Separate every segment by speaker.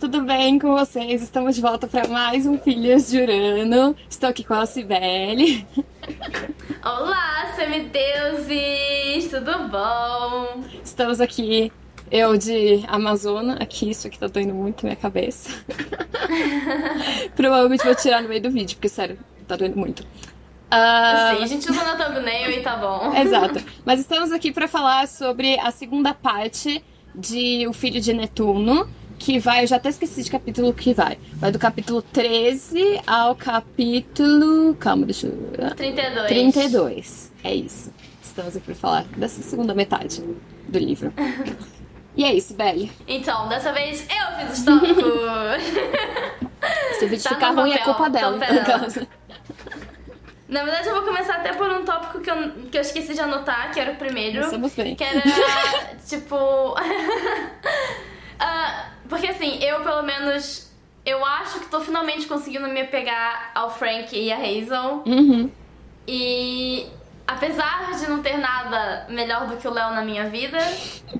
Speaker 1: Tudo bem com vocês? Estamos de volta para mais um Filhas de Urano. Estou aqui com a Cibele.
Speaker 2: Olá, semideuses! Tudo bom?
Speaker 1: Estamos aqui, eu de Amazona. Aqui, isso aqui tá doendo muito minha cabeça. Provavelmente vou tirar no meio do vídeo, porque sério, tá doendo muito.
Speaker 2: Uh... Sim, a gente usa na thumbnail e tá bom.
Speaker 1: Exato. Mas estamos aqui para falar sobre a segunda parte de O Filho de Netuno, que vai, eu já até esqueci de capítulo que vai. Vai do capítulo 13 ao capítulo. Calma, deixa eu.
Speaker 2: 32.
Speaker 1: 32. É isso. Estamos aqui para falar dessa segunda metade do livro. E é isso, Belly.
Speaker 2: Então, dessa vez eu fiz os tópicos.
Speaker 1: Se o vídeo tá ficar ruim, é culpa dela.
Speaker 2: Na verdade, eu vou começar até por um tópico que eu, que eu esqueci de anotar, que era o primeiro.
Speaker 1: Estamos bem.
Speaker 2: Que era, tipo... uh, porque assim, eu pelo menos... Eu acho que tô finalmente conseguindo me apegar ao Frank e a Hazel.
Speaker 1: Uhum.
Speaker 2: E apesar de não ter nada melhor do que o Léo na minha vida,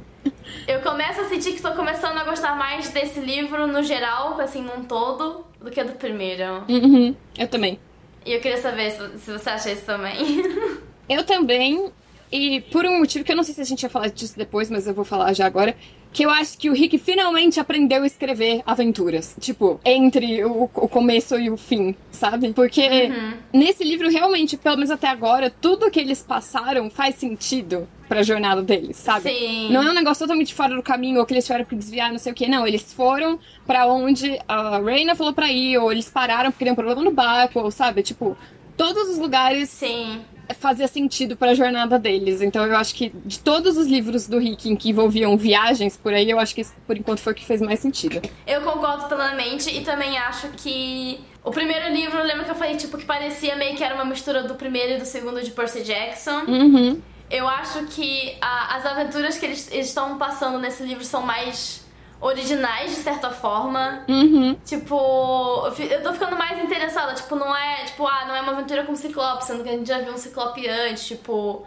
Speaker 2: eu começo a sentir que tô começando a gostar mais desse livro no geral, assim, num todo, do que do primeiro.
Speaker 1: Uhum. Eu também.
Speaker 2: E eu queria saber se, se você acha isso também.
Speaker 1: eu também. E por um motivo que eu não sei se a gente ia falar disso depois, mas eu vou falar já agora. Que eu acho que o Rick finalmente aprendeu a escrever aventuras. Tipo, entre o, o começo e o fim, sabe? Porque uhum. nesse livro, realmente, pelo menos até agora, tudo que eles passaram faz sentido pra jornada deles, sabe?
Speaker 2: Sim.
Speaker 1: Não é um negócio totalmente fora do caminho, ou que eles tiveram que desviar, não sei o que. Não, eles foram para onde a Reina falou pra ir, ou eles pararam porque deu um problema no barco, ou sabe? Tipo, todos os lugares.
Speaker 2: Sim
Speaker 1: fazia sentido para a jornada deles. Então eu acho que de todos os livros do Rick que envolviam viagens por aí, eu acho que esse, por enquanto foi o que fez mais sentido.
Speaker 2: Eu concordo plenamente e também acho que o primeiro livro, eu lembro que eu falei tipo que parecia meio que era uma mistura do primeiro e do segundo de Percy Jackson.
Speaker 1: Uhum.
Speaker 2: Eu acho que a, as aventuras que eles, eles estão passando nesse livro são mais originais, de certa forma.
Speaker 1: Uhum.
Speaker 2: Tipo, eu tô ficando mais interessada. Tipo, não é, tipo, ah, não é uma aventura com Ciclope, sendo que a gente já viu um Ciclope antes, tipo...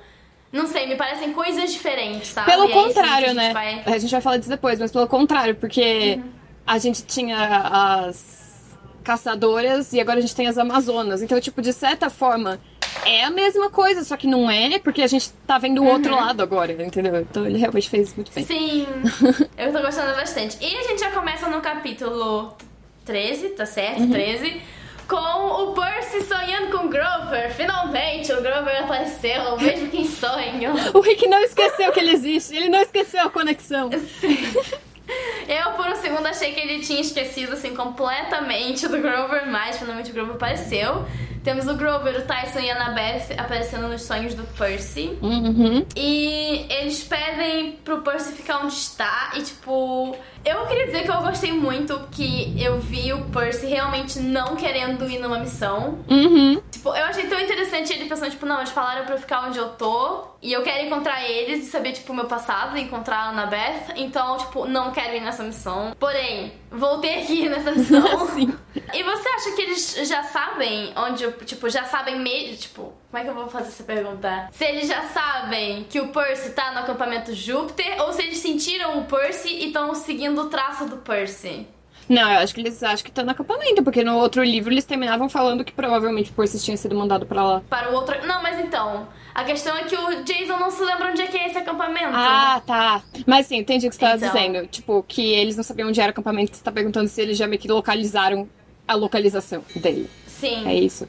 Speaker 2: Não sei, me parecem coisas diferentes, sabe?
Speaker 1: Pelo contrário, a né? Vai... A gente vai falar disso depois, mas pelo contrário, porque uhum. a gente tinha as caçadoras e agora a gente tem as amazonas. Então, tipo, de certa forma, é a mesma coisa, só que não é, porque a gente tá vendo o uhum. outro lado agora, entendeu? Então ele realmente fez muito bem.
Speaker 2: Sim, eu tô gostando bastante. E a gente já começa no capítulo 13, tá certo? Uhum. 13 com o Percy sonhando com o Grover. Finalmente o Grover apareceu, mesmo que em sonho.
Speaker 1: o Rick não esqueceu que ele existe, ele não esqueceu a conexão.
Speaker 2: Sim. Eu, por um segundo, achei que ele tinha esquecido, assim, completamente do Grover, mas finalmente o Grover apareceu. Temos o Grover, o Tyson e a Annabeth aparecendo nos sonhos do Percy.
Speaker 1: Uhum.
Speaker 2: E eles pedem pro Percy ficar onde está. E, tipo, eu queria dizer que eu gostei muito que eu vi o Percy realmente não querendo ir numa missão.
Speaker 1: Uhum.
Speaker 2: Tipo, eu achei tão interessante ele pensando, tipo, não, eles falaram pra eu ficar onde eu tô. E eu quero encontrar eles e saber, tipo, o meu passado, encontrar a Annabeth. Então, tipo, não quero ir nessa missão. Porém, voltei aqui nessa missão.
Speaker 1: Sim.
Speaker 2: E você acha que eles já sabem onde, tipo, já sabem mesmo, tipo, como é que eu vou fazer essa pergunta? Se eles já sabem que o Percy tá no acampamento Júpiter ou se eles sentiram o Percy e estão seguindo o traço do Percy?
Speaker 1: Não, eu acho que eles acham que estão no acampamento, porque no outro livro eles terminavam falando que provavelmente o Percy tinha sido mandado para lá.
Speaker 2: Para o outro. Não, mas então. A questão é que o Jason não se lembra onde é que é esse acampamento.
Speaker 1: Ah, tá. Mas sim, entendi o que você estava então. dizendo. Tipo, que eles não sabiam onde era o acampamento, você tá perguntando se eles já meio que localizaram a localização dele.
Speaker 2: Sim.
Speaker 1: É isso.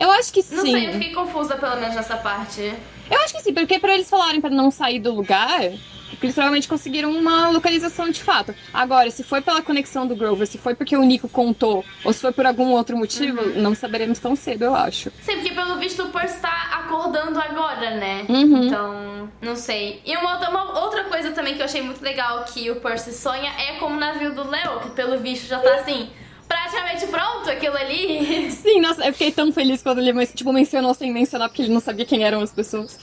Speaker 1: Eu acho que sim.
Speaker 2: Não sei, eu fiquei confusa pelo menos nessa parte.
Speaker 1: Eu acho que sim, porque pra eles falarem para não sair do lugar, porque eles provavelmente conseguiram uma localização de fato. Agora, se foi pela conexão do Grover, se foi porque o Nico contou, ou se foi por algum outro motivo, uhum. não saberemos tão cedo, eu acho.
Speaker 2: Sim, porque pelo visto o Percy tá acordando agora, né?
Speaker 1: Uhum.
Speaker 2: Então, não sei. E uma outra, uma outra coisa também que eu achei muito legal que o Percy sonha é como o navio do Leo, que pelo visto já tá assim praticamente pronto aquilo ali.
Speaker 1: Sim, nossa, eu fiquei tão feliz quando ele tipo, mencionou sem mencionar, porque ele não sabia quem eram as pessoas.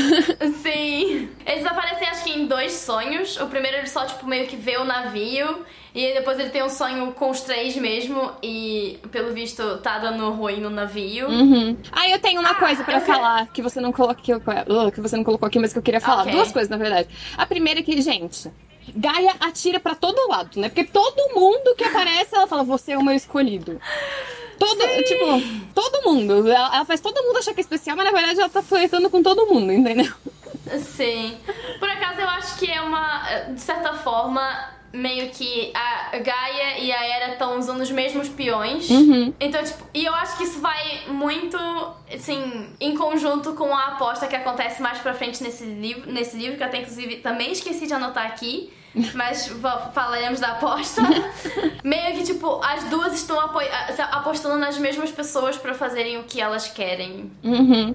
Speaker 2: Sim. Eles aparecem, acho que em dois sonhos. O primeiro ele só, tipo, meio que vê o navio. E depois ele tem um sonho com os três mesmo. E, pelo visto, tá dando ruim no navio.
Speaker 1: Uhum. Ah, eu tenho uma ah, coisa para falar que você não colocou, que você não colocou aqui, mas que eu queria falar. Okay. Duas coisas, na verdade. A primeira é que, gente, Gaia atira pra todo lado, né? Porque todo mundo que aparece, ela fala, você é o meu escolhido. Todo, tipo, todo mundo. Ela, ela faz todo mundo achar que é especial, mas na verdade ela tá flertando com todo mundo, entendeu?
Speaker 2: Sim. Por acaso eu acho que é uma. De certa forma, meio que a Gaia e a Era estão usando os mesmos peões.
Speaker 1: Uhum.
Speaker 2: Então, tipo, e eu acho que isso vai muito, assim, em conjunto com a aposta que acontece mais pra frente nesse livro, nesse livro que eu até inclusive também esqueci de anotar aqui. Mas falaremos da aposta. Meio que, tipo, as duas estão apo- apostando nas mesmas pessoas pra fazerem o que elas querem.
Speaker 1: Uhum.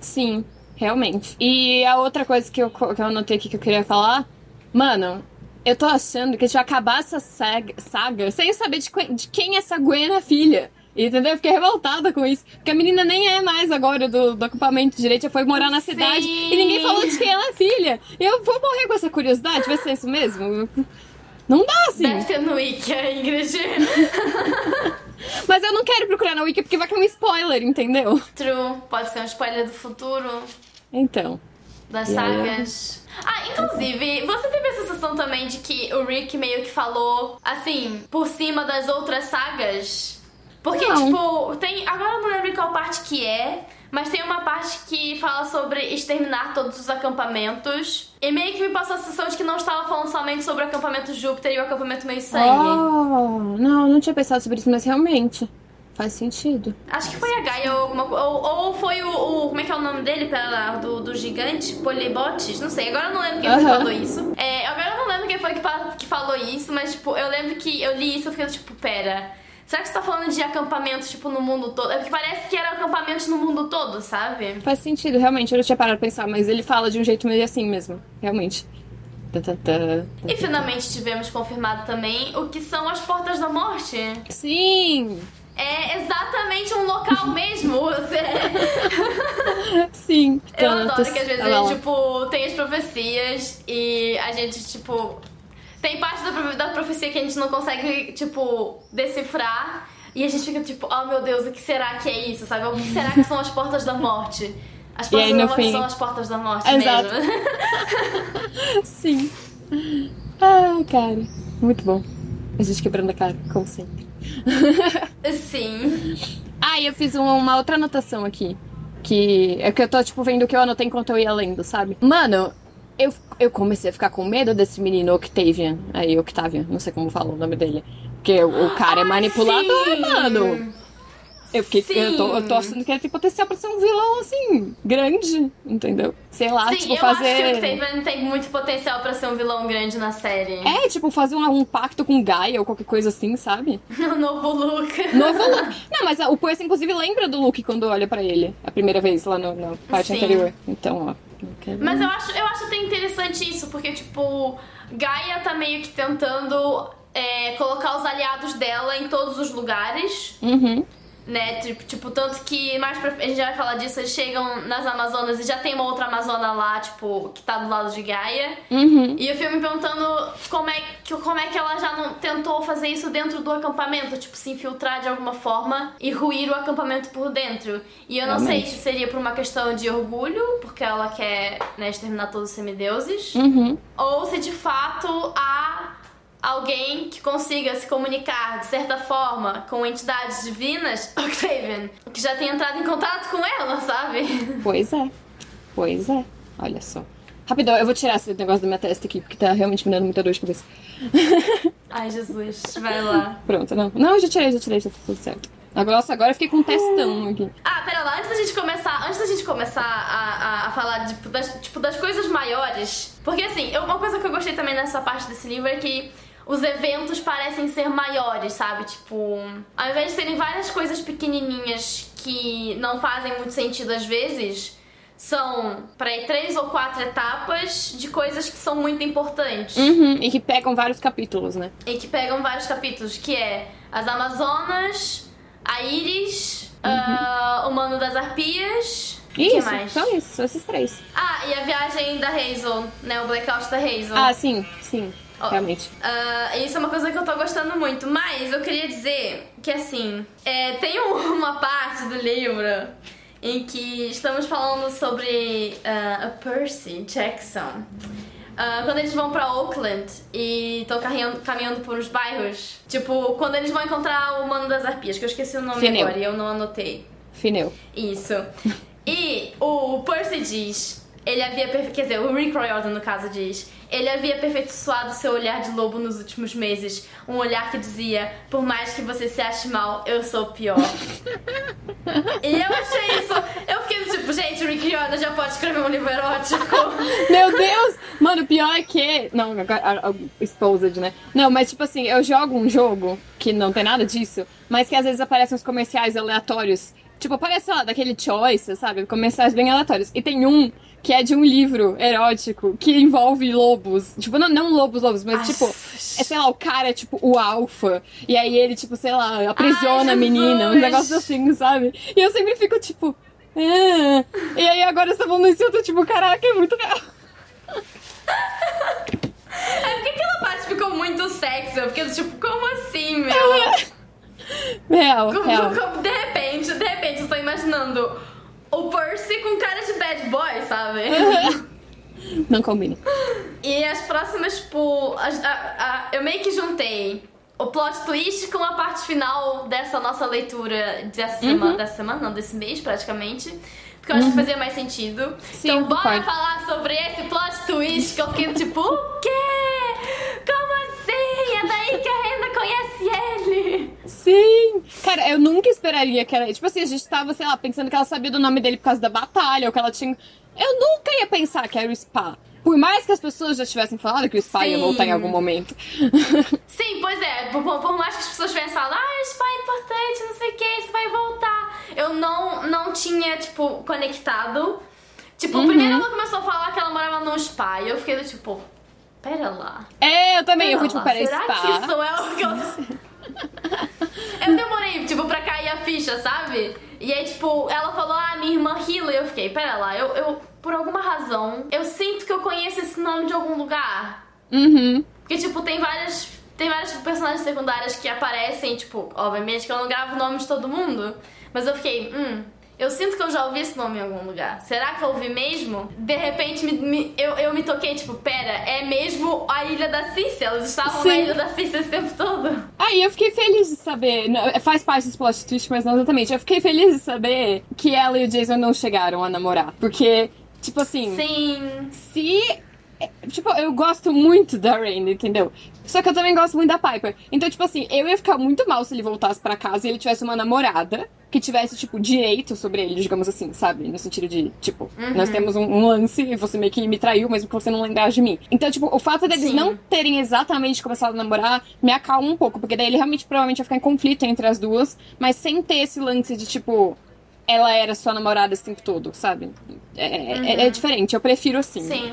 Speaker 1: Sim, realmente. E a outra coisa que eu, que eu anotei aqui que eu queria falar, mano, eu tô achando que a gente vai acabar essa saga, saga sem saber de, de quem é essa Gwen é filha. Entendeu? Eu fiquei revoltada com isso. Porque a menina nem é mais agora do, do acampamento direito, já foi morar na
Speaker 2: Sim.
Speaker 1: cidade e ninguém falou de quem ela é filha. Eu vou morrer com essa curiosidade, vai ser isso mesmo? Não dá assim.
Speaker 2: Deve ter no Wiki, Ingrid.
Speaker 1: Mas eu não quero procurar na Wiki porque vai cair um spoiler, entendeu?
Speaker 2: True. Pode ser um spoiler do futuro.
Speaker 1: Então.
Speaker 2: Das
Speaker 1: aí,
Speaker 2: sagas. Ah, inclusive, você teve a sensação também de que o Rick meio que falou, assim, por cima das outras sagas? Porque,
Speaker 1: Não.
Speaker 2: tipo, tem. Agora eu não lembro qual parte que é, mas tem uma parte que fala sobre exterminar todos os acampamentos. E meio que me passou a sensação de que não estava falando somente sobre o acampamento Júpiter e o acampamento Meio Sangue.
Speaker 1: Oh, não, não tinha pensado sobre isso, mas realmente faz sentido.
Speaker 2: Acho que foi a Gaia ou alguma coisa. Ou, ou foi o, o- Como é que é o nome dele? Pera, do, do gigante? Polibotes? Não sei. Agora eu não lembro quem foi que falou isso. É, agora eu não lembro quem foi que, que falou isso, mas, tipo, eu lembro que eu li isso e fiquei tipo, pera. Será que você tá falando de acampamentos, tipo, no mundo todo? É porque parece que eram acampamentos no mundo todo, sabe?
Speaker 1: Faz sentido, realmente. Eu não tinha parado pra pensar, mas ele fala de um jeito meio assim mesmo. Realmente.
Speaker 2: E finalmente tivemos confirmado também o que são as Portas da Morte.
Speaker 1: Sim!
Speaker 2: É exatamente um local mesmo. Você...
Speaker 1: Sim.
Speaker 2: Eu
Speaker 1: Thanatos.
Speaker 2: adoro que às vezes
Speaker 1: Olha
Speaker 2: a
Speaker 1: lá.
Speaker 2: gente, tipo, tem as profecias e a gente, tipo. Tem parte da, da profecia que a gente não consegue, tipo, decifrar. E a gente fica tipo, oh meu Deus, o que será que é isso, sabe? O que será que são as portas da morte? As portas
Speaker 1: aí,
Speaker 2: da morte
Speaker 1: fim-
Speaker 2: são as portas da morte
Speaker 1: Exato.
Speaker 2: mesmo.
Speaker 1: Sim. Ai, cara. Muito bom. A gente quebrando a cara, como sempre.
Speaker 2: Sim.
Speaker 1: Ah, e eu fiz uma, outra anotação aqui. Que é que eu tô, tipo, vendo o que eu anotei enquanto eu ia lendo, sabe? Mano, eu, eu comecei a ficar com medo desse menino Octavian. Aí, Octavian, não sei como fala o nome dele. Porque o, o cara é manipulador,
Speaker 2: Sim.
Speaker 1: mano. Eu, fiquei, eu, tô, eu tô achando que ele tem potencial pra ser um vilão, assim, grande, entendeu? Sei lá,
Speaker 2: Sim,
Speaker 1: tipo,
Speaker 2: eu
Speaker 1: fazer.
Speaker 2: acho que o Octavian tem muito potencial pra ser um vilão grande na série.
Speaker 1: É, tipo, fazer um, um pacto com Gaia ou qualquer coisa assim, sabe?
Speaker 2: No novo look.
Speaker 1: Novo Luke. Não, mas o Percy, inclusive, lembra do Luke quando olha pra ele a primeira vez lá no- na parte
Speaker 2: Sim.
Speaker 1: anterior. Então, ó.
Speaker 2: Mas eu acho, eu acho até interessante isso, porque, tipo, Gaia tá meio que tentando é, colocar os aliados dela em todos os lugares,
Speaker 1: Uhum.
Speaker 2: Né? Tipo, tipo, tanto que mais pra a gente já vai falar disso, eles chegam nas Amazonas e já tem uma outra Amazona lá, tipo, que tá do lado de Gaia.
Speaker 1: Uhum.
Speaker 2: E o filme perguntando como é, que, como é que ela já não tentou fazer isso dentro do acampamento, tipo, se infiltrar de alguma forma e ruir o acampamento por dentro. E eu não sei
Speaker 1: Realmente.
Speaker 2: se seria por uma questão de orgulho, porque ela quer né, exterminar todos os semideuses,
Speaker 1: Uhum.
Speaker 2: ou se de fato há alguém que consiga se comunicar de certa forma com entidades divinas, Octavian, que já tenha entrado em contato com ela, sabe?
Speaker 1: Pois é. Pois é. Olha só. Rapidão, eu vou tirar esse negócio da minha testa aqui, porque tá realmente me dando muita dor de cabeça.
Speaker 2: Ai, Jesus, vai lá.
Speaker 1: Pronto, não. Não, eu já tirei, já tirei, já tá tudo certo. Agora, nossa, agora eu fiquei com um testão aqui.
Speaker 2: Ah, pera lá, antes da gente começar, antes da gente começar a, a, a falar tipo das, tipo, das coisas maiores. Porque assim, uma coisa que eu gostei também nessa parte desse livro é que os eventos parecem ser maiores, sabe? Tipo, ao invés de serem várias coisas pequenininhas que não fazem muito sentido às vezes, são, peraí, três ou quatro etapas de coisas que são muito importantes.
Speaker 1: Uhum. E que pegam vários capítulos, né?
Speaker 2: E que pegam vários capítulos, que é as Amazonas, a Iris, ah, o Mano das Arpias.
Speaker 1: Isso,
Speaker 2: mais?
Speaker 1: são isso, são esses três.
Speaker 2: Ah, e a viagem da Hazel, né? O blackout da Hazel.
Speaker 1: Ah, sim, sim. Realmente.
Speaker 2: Ah, isso é uma coisa que eu tô gostando muito. Mas eu queria dizer que, assim, é, tem um- uma parte do livro em que estamos falando sobre ah, a Percy Jackson. Uh, quando eles vão pra Oakland e estão caminhando, caminhando por uns bairros, tipo, quando eles vão encontrar o Mano das Arpias, que eu esqueci o nome
Speaker 1: Fineu.
Speaker 2: agora e eu não anotei.
Speaker 1: Fineu.
Speaker 2: Isso. E o Percy diz, ele havia, quer dizer, o Rick Riordan no caso diz, ele havia aperfeiçoado seu olhar de lobo nos últimos meses, um olhar que dizia, por mais que você se ache mal, eu sou o pior. e eu achei isso, eu fiquei tipo, gente, o Rick Riordan já pode escrever um livro erótico.
Speaker 1: Meu Deus! Mano, pior é que. Não, agora. Exposed, né? Não, mas tipo assim, eu jogo um jogo que não tem nada disso, mas que às vezes aparecem uns comerciais aleatórios. Tipo, aparece, sei lá, daquele choice, sabe? Comerciais bem aleatórios. E tem um que é de um livro erótico que envolve lobos. Tipo, não, não lobos, lobos, mas tipo, é, sei lá, o cara é tipo o alfa. E aí ele, tipo, sei lá, aprisiona
Speaker 2: Ai,
Speaker 1: a menina, um negócio assim, sabe? E eu sempre fico, tipo. "Ah". E aí agora tá falando isso, eu tô tipo, caraca, é muito real.
Speaker 2: É porque aquela parte ficou muito sexy, eu fiquei tipo, como assim, meu?
Speaker 1: Real, real.
Speaker 2: de repente, de repente, eu tô imaginando o Percy com cara de bad boy, sabe?
Speaker 1: Não combina.
Speaker 2: E as próximas, tipo. as- a- a- eu meio que juntei o plot twist com a parte final dessa nossa leitura dessa
Speaker 1: Uhum.
Speaker 2: semana. Dessa semana, não, desse mês praticamente. Porque eu acho que fazia mais sentido.
Speaker 1: Sim,
Speaker 2: então, bora
Speaker 1: concordo.
Speaker 2: falar sobre esse plot twist que eu fiquei tipo, o quê? Como assim? É daí que a Renda conhece ele.
Speaker 1: Sim! Cara, eu nunca esperaria que ela. Tipo assim, a gente tava, sei lá, pensando que ela sabia do nome dele por causa da batalha, ou que ela tinha. Eu nunca ia pensar que era o Spa. Por mais que as pessoas já tivessem falado que o Spa ia
Speaker 2: Sim.
Speaker 1: voltar em algum momento.
Speaker 2: Sim, pois é. Por, por- mais que as pessoas tivessem falado, ah, isso é importante, não sei o que, isso vai voltar. Eu não, não tinha, tipo, conectado. Tipo,
Speaker 1: Uhum.
Speaker 2: primeiro ela começou a falar que ela morava num spa. E eu fiquei do tipo, pera lá.
Speaker 1: é, eu também. eu fui
Speaker 2: Pera
Speaker 1: tipo, pera,
Speaker 2: será
Speaker 1: Spa.
Speaker 2: que isso é o que eu... eu demorei, tipo, pra cair a ficha, sabe? E aí, tipo, ela falou, ah, minha irmã Hila. E eu fiquei, pera lá, eu, eu, por alguma razão, eu sinto que eu conheço esse nome de algum lugar.
Speaker 1: Uhum.
Speaker 2: Porque, tipo, tem várias. Tem várias personagens secundárias que aparecem, tipo, obviamente que eu não gravo o nome de todo mundo. Mas eu fiquei, hum, eu sinto que eu já ouvi esse nome em algum lugar. Será que eu ouvi mesmo? De repente me- me- eu, eu me toquei, tipo, pera, é mesmo a Ilha da Cícia? Elas estavam na
Speaker 1: Sim.
Speaker 2: Ilha da Cícia esse tempo todo.
Speaker 1: Aí eu fiquei feliz de saber. não, faz parte desse plot twist, mas não exatamente. Eu fiquei feliz de saber que ela e o Jason não chegaram a namorar. Porque, tipo assim.
Speaker 2: Sim.
Speaker 1: se. Tipo, eu gosto muito da Rain, entendeu? Só que eu também gosto muito da Piper. Então, tipo assim, eu ia ficar muito mal se ele voltasse pra casa e ele tivesse uma namorada que tivesse, tipo, direito sobre ele, digamos assim, sabe? No sentido de, tipo, nós temos um, um lance e você meio que me traiu, mesmo que você não lembrasse de mim. Então, tipo, o fato deles
Speaker 2: Sim.
Speaker 1: não terem exatamente começado a namorar me acalma um pouco, porque daí ele realmente provavelmente ia ficar em conflito entre as duas, mas sem ter esse lance de, tipo, ela era sua namorada esse tempo todo, sabe? É, é- é diferente, eu prefiro assim.
Speaker 2: Sim.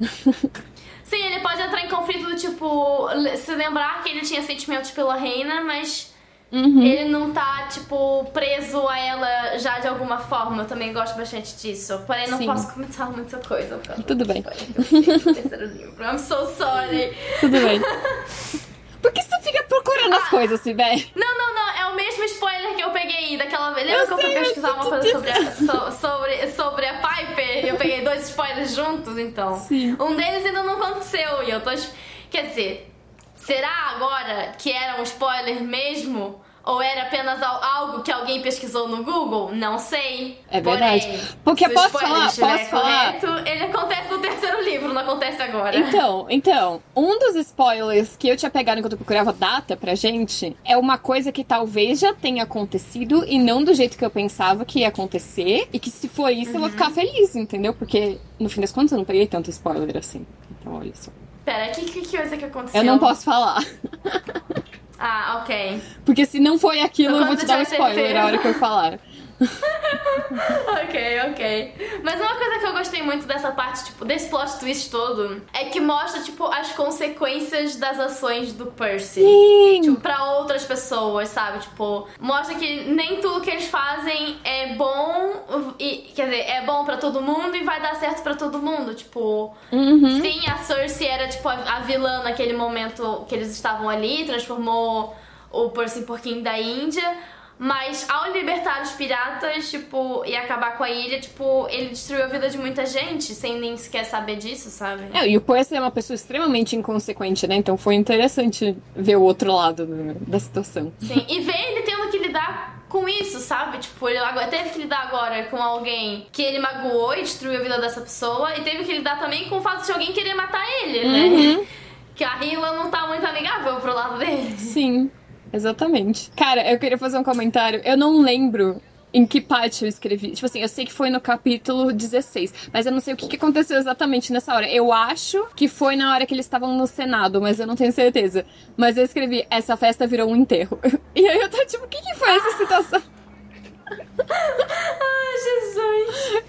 Speaker 2: Sim, ele pode entrar em conflito do tipo, se lembrar que ele tinha sentimentos pela reina, mas
Speaker 1: Uhum.
Speaker 2: ele não tá, tipo, preso a ela já de alguma forma. Eu também gosto bastante disso. Porém, não
Speaker 1: Sim.
Speaker 2: posso comentar muita coisa. causa
Speaker 1: Tudo
Speaker 2: do
Speaker 1: bem.
Speaker 2: terceiro livro. I'm so sorry.
Speaker 1: Tudo bem. Por que você fica procurando as
Speaker 2: Ah.
Speaker 1: coisas, Sibé?
Speaker 2: Não, não, spoiler que eu peguei daquela vez. Lembra
Speaker 1: Eu
Speaker 2: que eu fui pesquisar uma coisa sobre a, so- sobre, sobre a Piper? E eu peguei dois spoilers juntos, então.
Speaker 1: Sim.
Speaker 2: Um deles ainda não aconteceu. E eu tô. Quer dizer, será agora que era um spoiler mesmo? Ou era apenas al- algo que alguém pesquisou no Google? Não sei.
Speaker 1: É verdade.
Speaker 2: Porém,
Speaker 1: Porque posso falar- posso falar?
Speaker 2: correto, ele acontece no terceiro livro, não acontece agora.
Speaker 1: Então, então, um dos spoilers que eu tinha pegado enquanto eu procurava data pra gente é uma coisa que talvez já tenha acontecido e não do jeito que eu pensava que ia acontecer. E que se for isso, eu
Speaker 2: Uhum.
Speaker 1: vou ficar feliz, entendeu? Porque no fim das contas eu não peguei tanto spoiler assim. Então, olha só.
Speaker 2: Pera, que que coisa que aconteceu?
Speaker 1: Eu não posso falar.
Speaker 2: Ah, ok.
Speaker 1: Porque se não foi aquilo,
Speaker 2: Então,
Speaker 1: eu vou te dar um spoiler
Speaker 2: certeza.
Speaker 1: na hora que eu falar.
Speaker 2: Ok, ok. Mas uma coisa que eu gostei muito dessa parte, tipo, desse plot twist todo, é que mostra, tipo, as consequências das ações do Percy.
Speaker 1: Sim!
Speaker 2: Tipo, pra outras pessoas, sabe? Tipo, mostra que nem tudo que eles fazem é bom, e, quer dizer, é bom pra todo mundo e vai dar certo pra todo mundo. Tipo,
Speaker 1: Uhum.
Speaker 2: sim, a Cersei era, tipo, a, a vilã naquele momento que eles estavam ali, transformou o Percy em porquinho da Índia. Mas ao libertar os piratas, tipo, e acabar com a ilha, tipo, ele destruiu a vida de muita gente, sem nem sequer saber disso, sabe?
Speaker 1: É, e o Percy é uma pessoa extremamente inconsequente, né? Então foi interessante ver o outro lado do- da situação.
Speaker 2: Sim, e ver ele tendo que lidar com isso, sabe? Tipo, ele agora teve que lidar agora com alguém que ele magoou e destruiu a vida dessa pessoa, e teve que lidar também com o fato de alguém querer matar ele, né? Que a Hila não tá muito amigável pro lado dele.
Speaker 1: Sim, exatamente. Cara, eu queria fazer um comentário. Eu não lembro em que parte eu escrevi. Tipo assim, eu sei que foi no capítulo 16, mas eu não sei o que, que aconteceu exatamente nessa hora. Eu acho que foi na hora que eles estavam no Senado, mas eu não tenho certeza. Mas eu escrevi, essa festa virou um enterro. E aí eu tô tipo, o que, que foi essa situação?
Speaker 2: Ai, Jesus.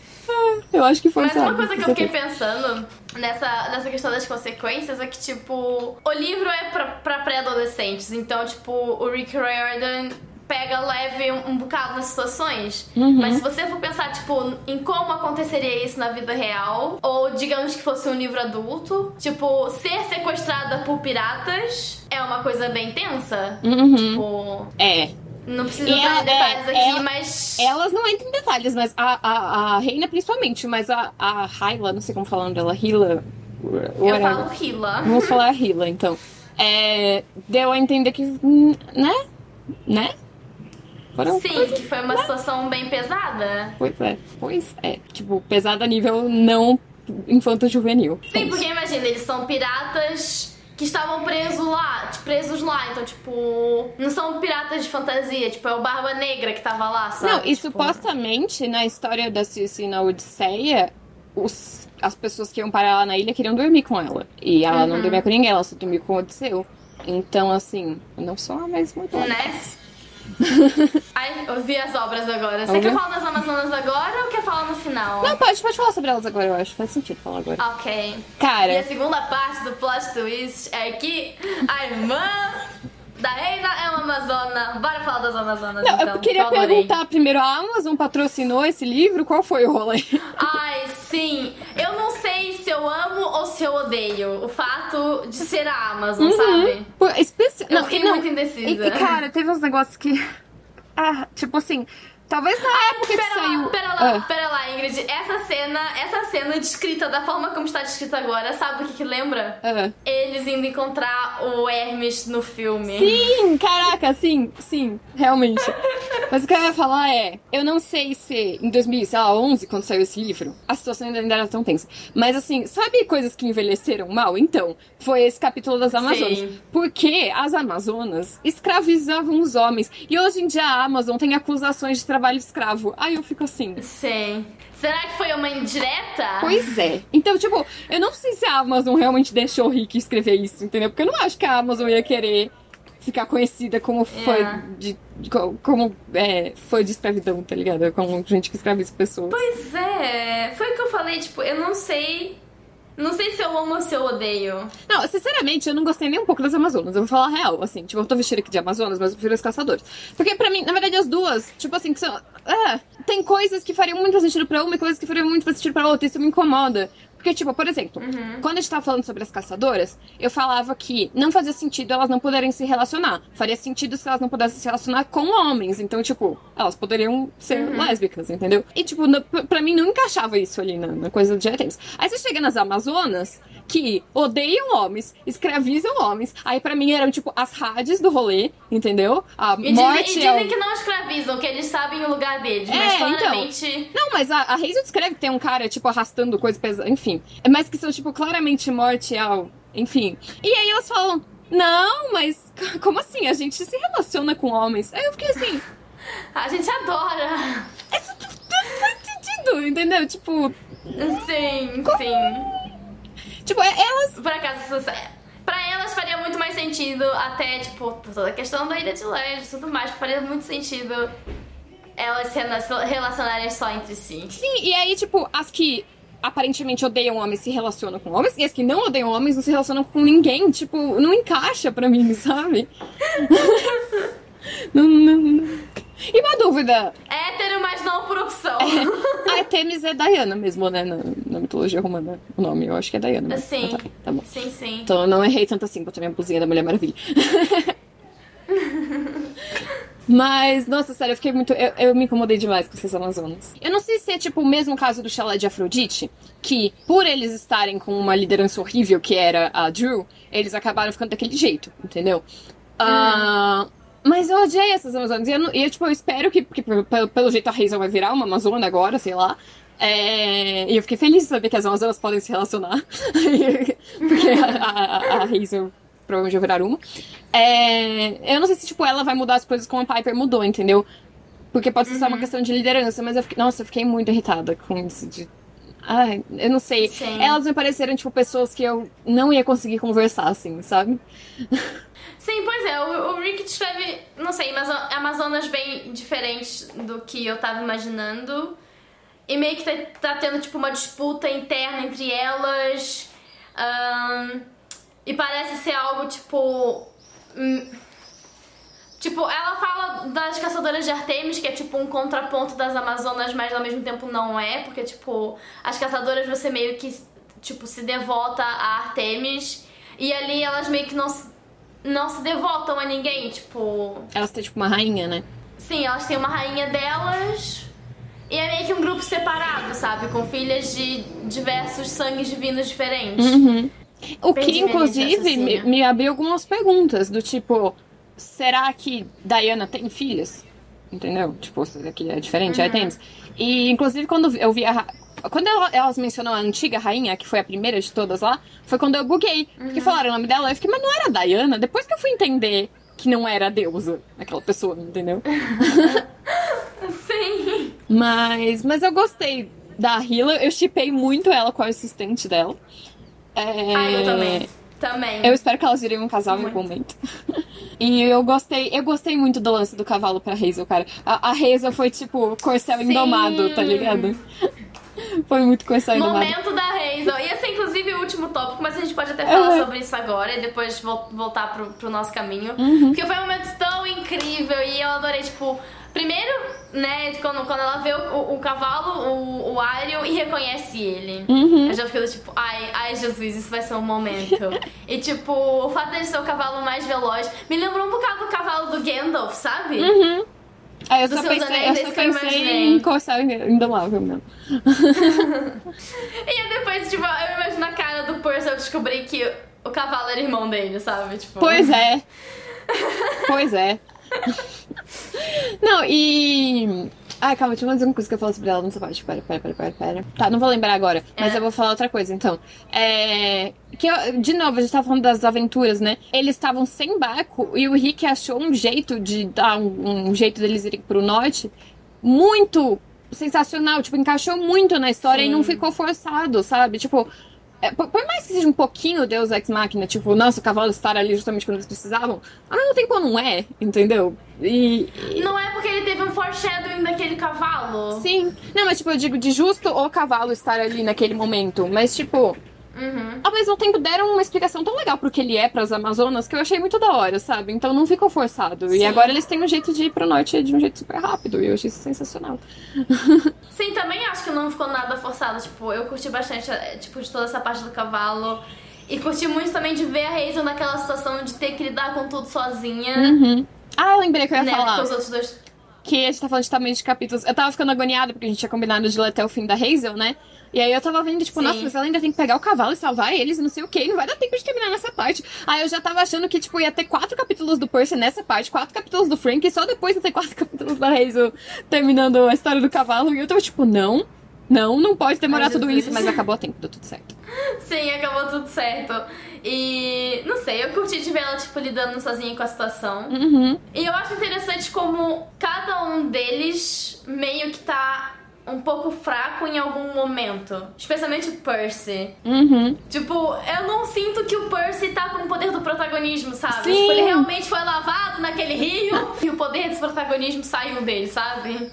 Speaker 1: Eu acho que foi
Speaker 2: Mas uma coisa que eu fiquei pensando nessa, nessa questão das consequências é que, tipo, o livro é pra, pra pré-adolescentes, então, tipo, o Rick Riordan pega leve um, um bocado nas situações. Mas se você for pensar, tipo, em como aconteceria isso na vida real, ou digamos que fosse um livro adulto, tipo, ser sequestrada por piratas é uma coisa bem tensa.
Speaker 1: Uhum.
Speaker 2: Tipo,
Speaker 1: É,
Speaker 2: não preciso
Speaker 1: E
Speaker 2: entrar em detalhes
Speaker 1: é,
Speaker 2: aqui,
Speaker 1: ela-
Speaker 2: mas.
Speaker 1: Elas não entram em detalhes, mas a, a, a Reina principalmente, mas a, a Hyla, não sei como falar o nome dela, Hila.
Speaker 2: Eu
Speaker 1: whatever.
Speaker 2: falo Hila.
Speaker 1: Vamos falar a Hila, então. É, deu a entender que. Né? Né? Foram
Speaker 2: Sim,
Speaker 1: coisas-
Speaker 2: que foi uma situação bem pesada.
Speaker 1: Pois é, pois é. Tipo, pesada a nível não infanto-juvenil. É
Speaker 2: Sim,
Speaker 1: isso.
Speaker 2: porque imagina, eles são piratas que estavam presos lá, presos lá, então, tipo, não são piratas de fantasia, tipo, é o Barba Negra que tava lá, sabe?
Speaker 1: Não, e
Speaker 2: Tipo,
Speaker 1: supostamente na história da Circe na Odisseia, os, as pessoas que iam parar lá na ilha queriam dormir com ela. E ela
Speaker 2: Uhum.
Speaker 1: não dormia com ninguém, ela só dormia com o Odisseu. Então, assim, não são a mesma coisa.
Speaker 2: Né? Ai, eu vi as obras agora. Você quer falar das Amazonas agora ou quer falar no final?
Speaker 1: Não, pode, pode falar sobre elas agora, eu acho. Faz sentido falar agora.
Speaker 2: Ok.
Speaker 1: Cara,
Speaker 2: E a segunda parte do plot twist é que a irmã da reina é uma amazona. Bora falar das amazonas,
Speaker 1: não,
Speaker 2: então.
Speaker 1: eu queria perguntar primeiro, a Amazon patrocinou esse livro? Qual foi o rolê?
Speaker 2: Ai, sim. Eu amo ou se eu odeio o fato de ser a Amazon, sabe?
Speaker 1: Pô, especi...
Speaker 2: Eu
Speaker 1: não,
Speaker 2: fiquei
Speaker 1: não,
Speaker 2: muito indecisa.
Speaker 1: E, e, cara, teve uns negócios que... Ah, tipo assim, talvez na época que
Speaker 2: Pera
Speaker 1: saiu...
Speaker 2: lá, pera lá,
Speaker 1: Ah.
Speaker 2: pera lá, Ingrid. Essa cena, essa cena descrita da forma como está descrita agora, sabe o que, que lembra?
Speaker 1: Ah.
Speaker 2: Eles indo encontrar o Hermes no filme.
Speaker 1: Sim, caraca, sim, sim, realmente. Mas o que eu ia falar é, eu não sei se em 2011, quando saiu esse livro, a situação ainda era tão tensa. Mas assim, sabe coisas que envelheceram mal? Então, foi esse capítulo das Amazonas.
Speaker 2: Sim.
Speaker 1: Porque as Amazonas escravizavam os homens. E hoje em dia a Amazon tem acusações de trabalho escravo. Aí eu fico assim.
Speaker 2: Sim. Será que foi uma indireta?
Speaker 1: Pois é. Então, tipo, eu não sei se a Amazon realmente deixou o Rick escrever isso, entendeu? Porque eu não acho que a Amazon ia querer ficar conhecida como fã
Speaker 2: É.
Speaker 1: de. de- co- como é, fã de escravidão, tá ligado? Como gente que escraviza pessoas.
Speaker 2: Pois é. Foi o que eu falei, tipo, eu não sei. Não sei se eu amo ou se eu odeio.
Speaker 1: Não, sinceramente, eu não gostei nem um pouco das Amazonas. Eu vou falar real, assim. Tipo, eu tô vestida aqui de Amazonas, mas eu prefiro os caçadores. Porque pra mim, na verdade, as duas, tipo assim, que são. Ah, tem coisas que fariam muito sentido pra uma e coisas que fariam muito sentido pra outra. Isso me incomoda. Porque, tipo, por exemplo, quando a gente tava falando sobre as caçadoras, eu falava que não fazia sentido elas não poderem se relacionar. Faria sentido se elas não pudessem se relacionar com homens. Então, tipo, elas poderiam ser lésbicas, entendeu? E, tipo, no- pra- mim não encaixava isso ali na, na coisa de Atenas. Aí você chega nas Amazonas, que odeiam homens, escravizam homens. Aí pra mim eram, tipo, as rádios do rolê, entendeu? A
Speaker 2: E
Speaker 1: morte
Speaker 2: dizem, e
Speaker 1: é
Speaker 2: dizem que não escravizam, que eles sabem o lugar deles. mas
Speaker 1: É, então.
Speaker 2: claramente.
Speaker 1: Não, mas a, a Hazel descreve que tem um cara, tipo, arrastando coisa pesada, enfim. É mais que são, tipo, claramente morte ao. Enfim. E aí elas falam, não, mas como assim? A gente se relaciona com homens. Aí eu fiquei assim,
Speaker 2: A gente adora.
Speaker 1: isso tudo faz sentido, entendeu? Tipo,
Speaker 2: Sim, sim.
Speaker 1: Tipo, é- elas.
Speaker 2: Por acaso, pra elas faria muito mais sentido, até, tipo, toda a questão da Ilha de Leste e tudo mais, faria muito sentido elas se rela- relacionarem só entre si.
Speaker 1: Sim, e aí, tipo, as que aparentemente odeiam homens se relacionam com homens, e as que não odeiam homens não se relacionam com ninguém. Tipo, não encaixa pra mim, sabe? não, não, não. E uma dúvida,
Speaker 2: Hétero, mas não por opção.
Speaker 1: A Artemis é Diana mesmo, né? Na, na mitologia romana. O nome, eu acho que é Diana. mesmo.
Speaker 2: Sim.
Speaker 1: Ah, tá, tá bom.
Speaker 2: Sim, sim.
Speaker 1: Então eu não errei tanto assim, botei minha blusinha da Mulher Maravilha. Mas, nossa, sério, eu fiquei muito. Eu, eu me incomodei demais com essas Amazonas. Eu não sei se é tipo o mesmo caso do chalé de Afrodite, que por eles estarem com uma liderança horrível que era a Drew, eles acabaram ficando daquele jeito, entendeu? Ah, mas eu odiei essas Amazonas. E eu, e eu, tipo, eu espero que, que pelo, pelo jeito a Hazel vai virar uma Amazona agora, sei lá. É, e eu fiquei feliz de saber que as Amazonas podem se relacionar. Porque a, a, a Hazel provavelmente vai virar uma. É, eu não sei se, tipo, ela vai mudar as coisas como a Piper mudou, entendeu? Porque pode ser só uma questão de liderança, mas eu fiquei, nossa, eu fiquei muito irritada com isso de. Ai, eu não sei.
Speaker 2: Sim.
Speaker 1: Elas me pareceram, tipo, pessoas que eu não ia conseguir conversar, assim, sabe?
Speaker 2: Sim, pois é, o, o Rick descreve, não sei, mas Amazonas bem diferentes do que eu tava imaginando. E meio que tá, tá tendo, tipo, uma disputa interna entre elas. Ahn, e parece ser algo, tipo. hum, Tipo, ela fala das caçadoras de Artemis, que é tipo um contraponto das Amazonas, mas ao mesmo tempo não é, porque, tipo, as caçadoras você meio que, tipo, se devota a Artemis, e ali elas meio que não se, não se devotam a ninguém, tipo.
Speaker 1: Elas têm, tipo, uma rainha, né?
Speaker 2: Sim, elas têm uma rainha delas, e é meio que um grupo separado, sabe? Com filhas de diversos sangues divinos diferentes.
Speaker 1: O que,
Speaker 2: Perdi de
Speaker 1: inclusive, me, me abriu algumas perguntas, do tipo, será que Diana tem filhas? Entendeu? Tipo, isso aqui é diferente,
Speaker 2: Uhum.
Speaker 1: é Artemis. E, inclusive, quando eu vi a... Quando ela- elas mencionam a antiga rainha, que foi a primeira de todas lá, foi quando eu buguei.
Speaker 2: Uhum.
Speaker 1: Porque falaram o nome dela, eu fiquei, mas não era Diana? Depois que eu fui entender que não era a deusa, aquela pessoa, entendeu?
Speaker 2: Sim.
Speaker 1: Mas, mas eu gostei da Hila, eu chipei muito ela com a assistente dela. É...
Speaker 2: Ah, eu também. Também.
Speaker 1: Eu espero que elas virem um casal em algum momento. E eu gostei, eu gostei muito do lance do cavalo pra Hazel, cara. A, a Hazel foi tipo corcel
Speaker 2: Sim.
Speaker 1: indomado, tá ligado? Foi muito corcel indomado.
Speaker 2: Momento da Hazel. Ia ser inclusive o último tópico, mas a gente pode até falar
Speaker 1: Uhum.
Speaker 2: sobre isso agora e depois vol- voltar pro, pro nosso caminho.
Speaker 1: Uhum.
Speaker 2: Porque foi um momento tão incrível e eu adorei, tipo. Primeiro, né, quando, quando ela vê o, o- o cavalo, o, o Ariel, e reconhece ele.
Speaker 1: Uhum.
Speaker 2: Eu já do tipo, ai, ai, Jesus, isso vai ser um momento. e tipo, o fato dele ser o cavalo mais veloz me lembrou um bocado do cavalo do Gandalf, sabe?
Speaker 1: Uhum. Aí eu
Speaker 2: Dos
Speaker 1: só pensei,
Speaker 2: anéis,
Speaker 1: eu só
Speaker 2: eu
Speaker 1: pensei
Speaker 2: imaginei.
Speaker 1: em corcel indomável mesmo.
Speaker 2: E aí depois, tipo, eu imagino a cara do Percy eu descobri que o cavalo era irmão dele, sabe? Tipo,
Speaker 1: Pois é. Pois é. Não, e. Ai, calma, tinha mais uma coisa que eu falo sobre ela nessa parte. Pera, pera, pera, pera, pera. Tá, não vou lembrar agora, mas
Speaker 2: É.
Speaker 1: eu vou falar outra coisa então. É. Que eu- de novo, a gente tava falando das aventuras, né? Eles estavam sem barco e o Rick achou um jeito de dar um, um jeito deles irem pro norte muito sensacional. Tipo, encaixou muito na história
Speaker 2: Sim.
Speaker 1: e não ficou forçado, sabe? Tipo. É, por, mais que seja um pouquinho Deus Ex Machina, tipo, nossa, o cavalo estar ali justamente quando eles precisavam, ao mesmo tempo não é, entendeu? E. e-
Speaker 2: Não é porque ele teve um foreshadowing daquele cavalo.
Speaker 1: Sim. Não, mas tipo, eu digo de justo o cavalo estar ali naquele momento. Mas, tipo,
Speaker 2: Uhum.
Speaker 1: ao mesmo tempo deram uma explicação tão legal pro que ele é pras Amazonas que eu achei muito da hora, sabe? Então não ficou forçado. E
Speaker 2: Sim.
Speaker 1: agora eles têm um jeito de ir pro norte de um jeito super rápido. E eu achei isso sensacional.
Speaker 2: Sim, também acho que não ficou nada forçado. Tipo, eu curti bastante, eh, tipo, de toda essa parte do cavalo. E curti muito também de ver a Hazel naquela situação de ter que lidar com tudo sozinha.
Speaker 1: Uhum. Ah, eu lembrei que eu ia
Speaker 2: Né?
Speaker 1: falar.
Speaker 2: Porque os outros dois.
Speaker 1: Que a gente tá falando de tamanho de capítulos. Eu tava ficando agoniada porque a gente tinha combinado de ler até o fim da Hazel, né? E aí eu tava vendo, tipo,
Speaker 2: Sim.
Speaker 1: nossa, mas ela ainda tem que pegar o cavalo e salvar eles não sei o que, não vai dar tempo de terminar nessa parte. Aí eu já tava achando que, tipo, ia ter quatro capítulos do Percy nessa parte, quatro capítulos do Frank e só depois ia ter quatro capítulos da Hazel terminando a história do cavalo. E eu tava, tipo, não, não, não pode demorar
Speaker 2: Ai,
Speaker 1: tudo isso, mas acabou a tempo, deu tudo certo.
Speaker 2: Sim, acabou tudo certo. E não sei, eu curti de ver ela, tipo, lidando sozinha com a situação.
Speaker 1: Uhum.
Speaker 2: E eu acho interessante como cada um deles meio que tá um pouco fraco em algum momento. Especialmente o Percy.
Speaker 1: Uhum.
Speaker 2: Tipo, eu não sinto que o Percy tá com o poder do protagonismo, sabe?
Speaker 1: Sim.
Speaker 2: Tipo, ele realmente foi lavado naquele rio e o poder desse protagonismo saiu dele, sabe?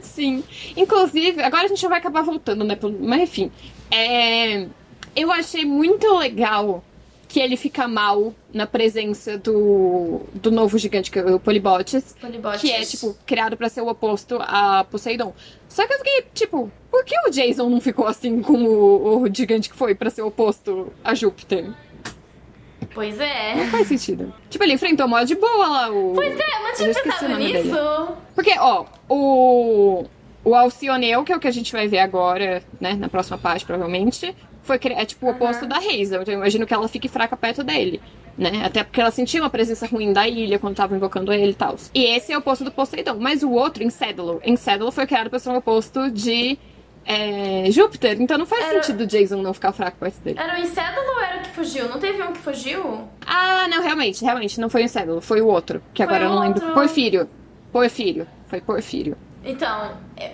Speaker 1: Sim. Inclusive, agora a gente vai acabar voltando, né? Mas enfim. É... Eu achei muito legal que ele fica mal na presença do, do novo gigante, que é o Polibotes.
Speaker 2: Polibotes.
Speaker 1: Que é, tipo, criado pra ser o oposto a Poseidon. Só que eu fiquei, tipo, por que o Jason não ficou assim com o, o gigante que foi pra ser o oposto a Júpiter?
Speaker 2: Pois é.
Speaker 1: Não faz sentido. Tipo, ele enfrentou mó de boa lá o.
Speaker 2: Pois é, não tinha pensado
Speaker 1: nome dele.
Speaker 2: nisso.
Speaker 1: Porque, ó, o. O Alcioneu, que é o que a gente vai ver agora, né, na próxima parte, provavelmente, foi é tipo o oposto da Hazel. Então eu imagino que ela fique fraca perto dele. Né? Até porque ela sentia uma presença ruim da ilha quando tava invocando ele e tal. E esse é o oposto do Poseidon. Mas o outro, Encédalo, Encédalo foi criado pra ser um oposto de é, Júpiter. Então não faz
Speaker 2: Era-
Speaker 1: sentido o Jason não ficar fraco perto dele.
Speaker 2: Era o Incédulo ou era o que fugiu? Não teve um que fugiu?
Speaker 1: Ah, não, realmente, realmente, não foi o Encédalo, foi o outro. Que
Speaker 2: Foi
Speaker 1: agora eu não lembro.
Speaker 2: outro.
Speaker 1: Porfírio. Porfírio. Foi Porfírio.
Speaker 2: Então, é-